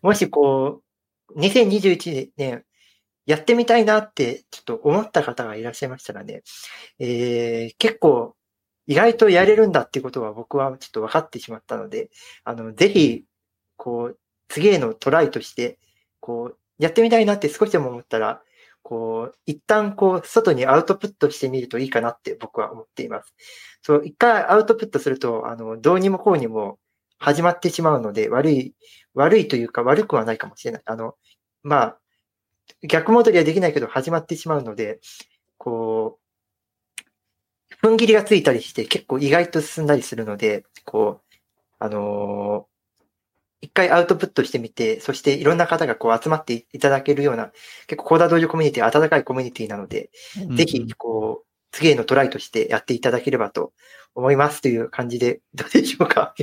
う、もしこう、2021年、やってみたいなってちょっと思った方がいらっしゃいましたらね、えー、結構意外とやれるんだっていうことは僕はちょっと分かってしまったので、あの、ぜひ、こう、次へのトライとして、こう、やってみたいなって少しでも思ったら、こう、一旦こう、外にアウトプットしてみるといいかなって僕は思っています。そう、一回アウトプットすると、あの、どうにもこうにも始まってしまうので、悪い、悪いというか悪くはないかもしれない。あの、まあ、逆戻りはできないけど始まってしまうので、こう、踏ん切りがついたりして結構意外と進んだりするので、こう、あの一回アウトプットしてみて、そしていろんな方がこう集まっていただけるような、結構コーダー道場コミュニティは温かいコミュニティなので、ぜひ、こう、次へのトライとしてやっていただければと思いますという感じで、どうでしょうか？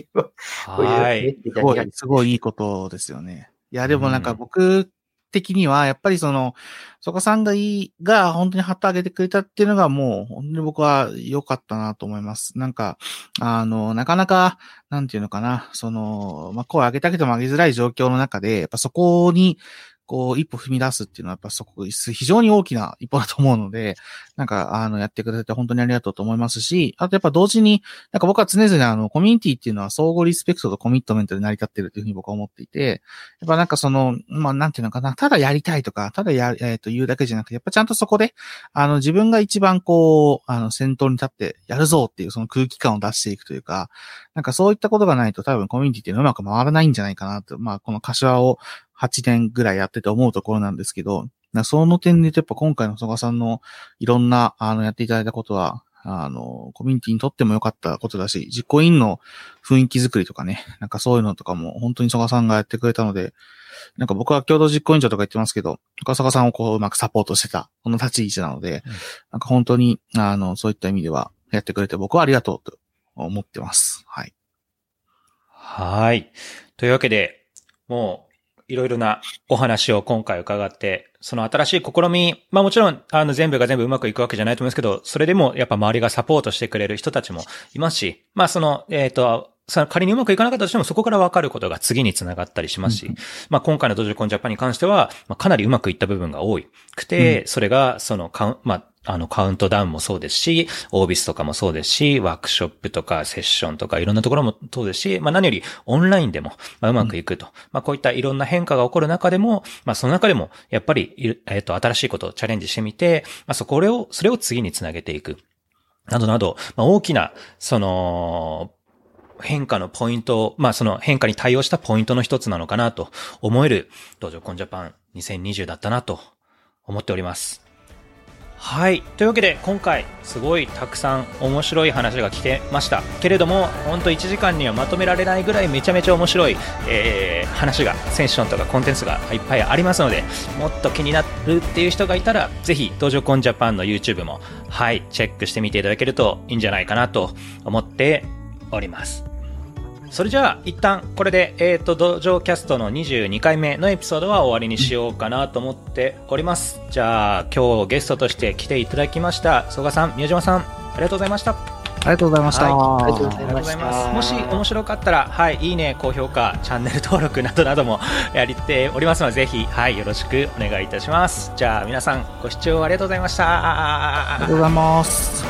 はい。すごい、すごいいいことですよね。いや、でもなんか僕的には、やっぱりその、そこさんがいい、が本当に旗上げてくれたっていうのがもう、本当に僕は良かったなと思います。なんか、あの、なかなか、なんていうのかな、その、まあ、声上げたけども上げづらい状況の中で、やっぱそこに、こう、一歩踏み出すっていうのは、やっぱそこ、非常に大きな一歩だと思うので、なんか、あの、やってくれて本当にありがとうと思いますし、あとやっぱ同時に、なんか僕は常々あの、コミュニティっていうのは相互リスペクトとコミットメントで成り立ってるというふうに僕は思っていて、やっぱなんかその、まあ、なんていうのかな、ただやりたいとか、ただや、えっ、ー、と、言うだけじゃなくて、やっぱちゃんとそこで、あの、自分が一番こう、あの、先頭に立ってやるぞっていうその空気感を出していくというか、なんかそういったことがないと多分コミュニティっていうのはうまく回らないんじゃないかなと、まあ、この柏を8年ぐらいやってて思うところなんですけど、その点で言うとやっぱ今回の曽我さんのいろんな、あの、やっていただいたことは、あの、コミュニティにとっても良かったことだし、実行委員の雰囲気づくりとかね、なんかそういうのとかも本当に曽我さんがやってくれたので、なんか僕は共同実行委員長とか言ってますけど、岡坂さんをこううまくサポートしてた、この立ち位置なので、うん、なんか本当に、あの、そういった意味ではやってくれて僕はありがとうと思ってます。はい。はい。というわけで、もう、いろいろなお話を今回伺って、その新しい試み、まあもちろん、あの全部が全部うまくいくわけじゃないと思いますけど、それでもやっぱ周りがサポートしてくれる人たちもいますし、まあその、えっ、ー、と、仮にうまくいかなかったとしてもそこから分かることが次につながったりしますし、うん、まあ今回のドジョコンジャパンに関しては、まあ、かなりうまくいった部分が多くて、うん、それがそのまああの、カウントダウンもそうですし、オービスとかもそうですし、ワークショップとかセッションとかいろんなところもそうですし、まあ何よりオンラインでも、まあ、うまくいくと。うん、まあこういったいろんな変化が起こる中でも、まあその中でも、やっぱり、えっ、と、新しいことをチャレンジしてみて、まあそこを、それを次につなげていく。などなど、まあ大きな、その、変化のポイント、まあその変化に対応したポイントの一つなのかなと思える、道場コンジャパン2020だったなと思っております。はい。というわけで、今回、すごいたくさん面白い話が聞けました。けれども、ほんと1時間にはまとめられないぐらいめちゃめちゃ面白い、えー、話が、セッションとかコンテンツがいっぱいありますので、もっと気になるっていう人がいたら、ぜひ、東場コンジャパンの YouTube も、はい、チェックしてみていただけるといいんじゃないかなと思っております。それじゃあ一旦これで、えっ、ー、と、道場キャストの22回目のエピソードは終わりにしようかなと思っております。じゃあ今日ゲストとして来ていただきました、曽我さん、宮島さん、ありがとうございました。ありがとうございました。はい、ありがとうございます。もし面白かったら、はい、いいね、高評価、チャンネル登録などなども やりておりますので、ぜひ、はい、よろしくお願いいたします。じゃあ皆さん、ご視聴ありがとうございました。ありがとうございます。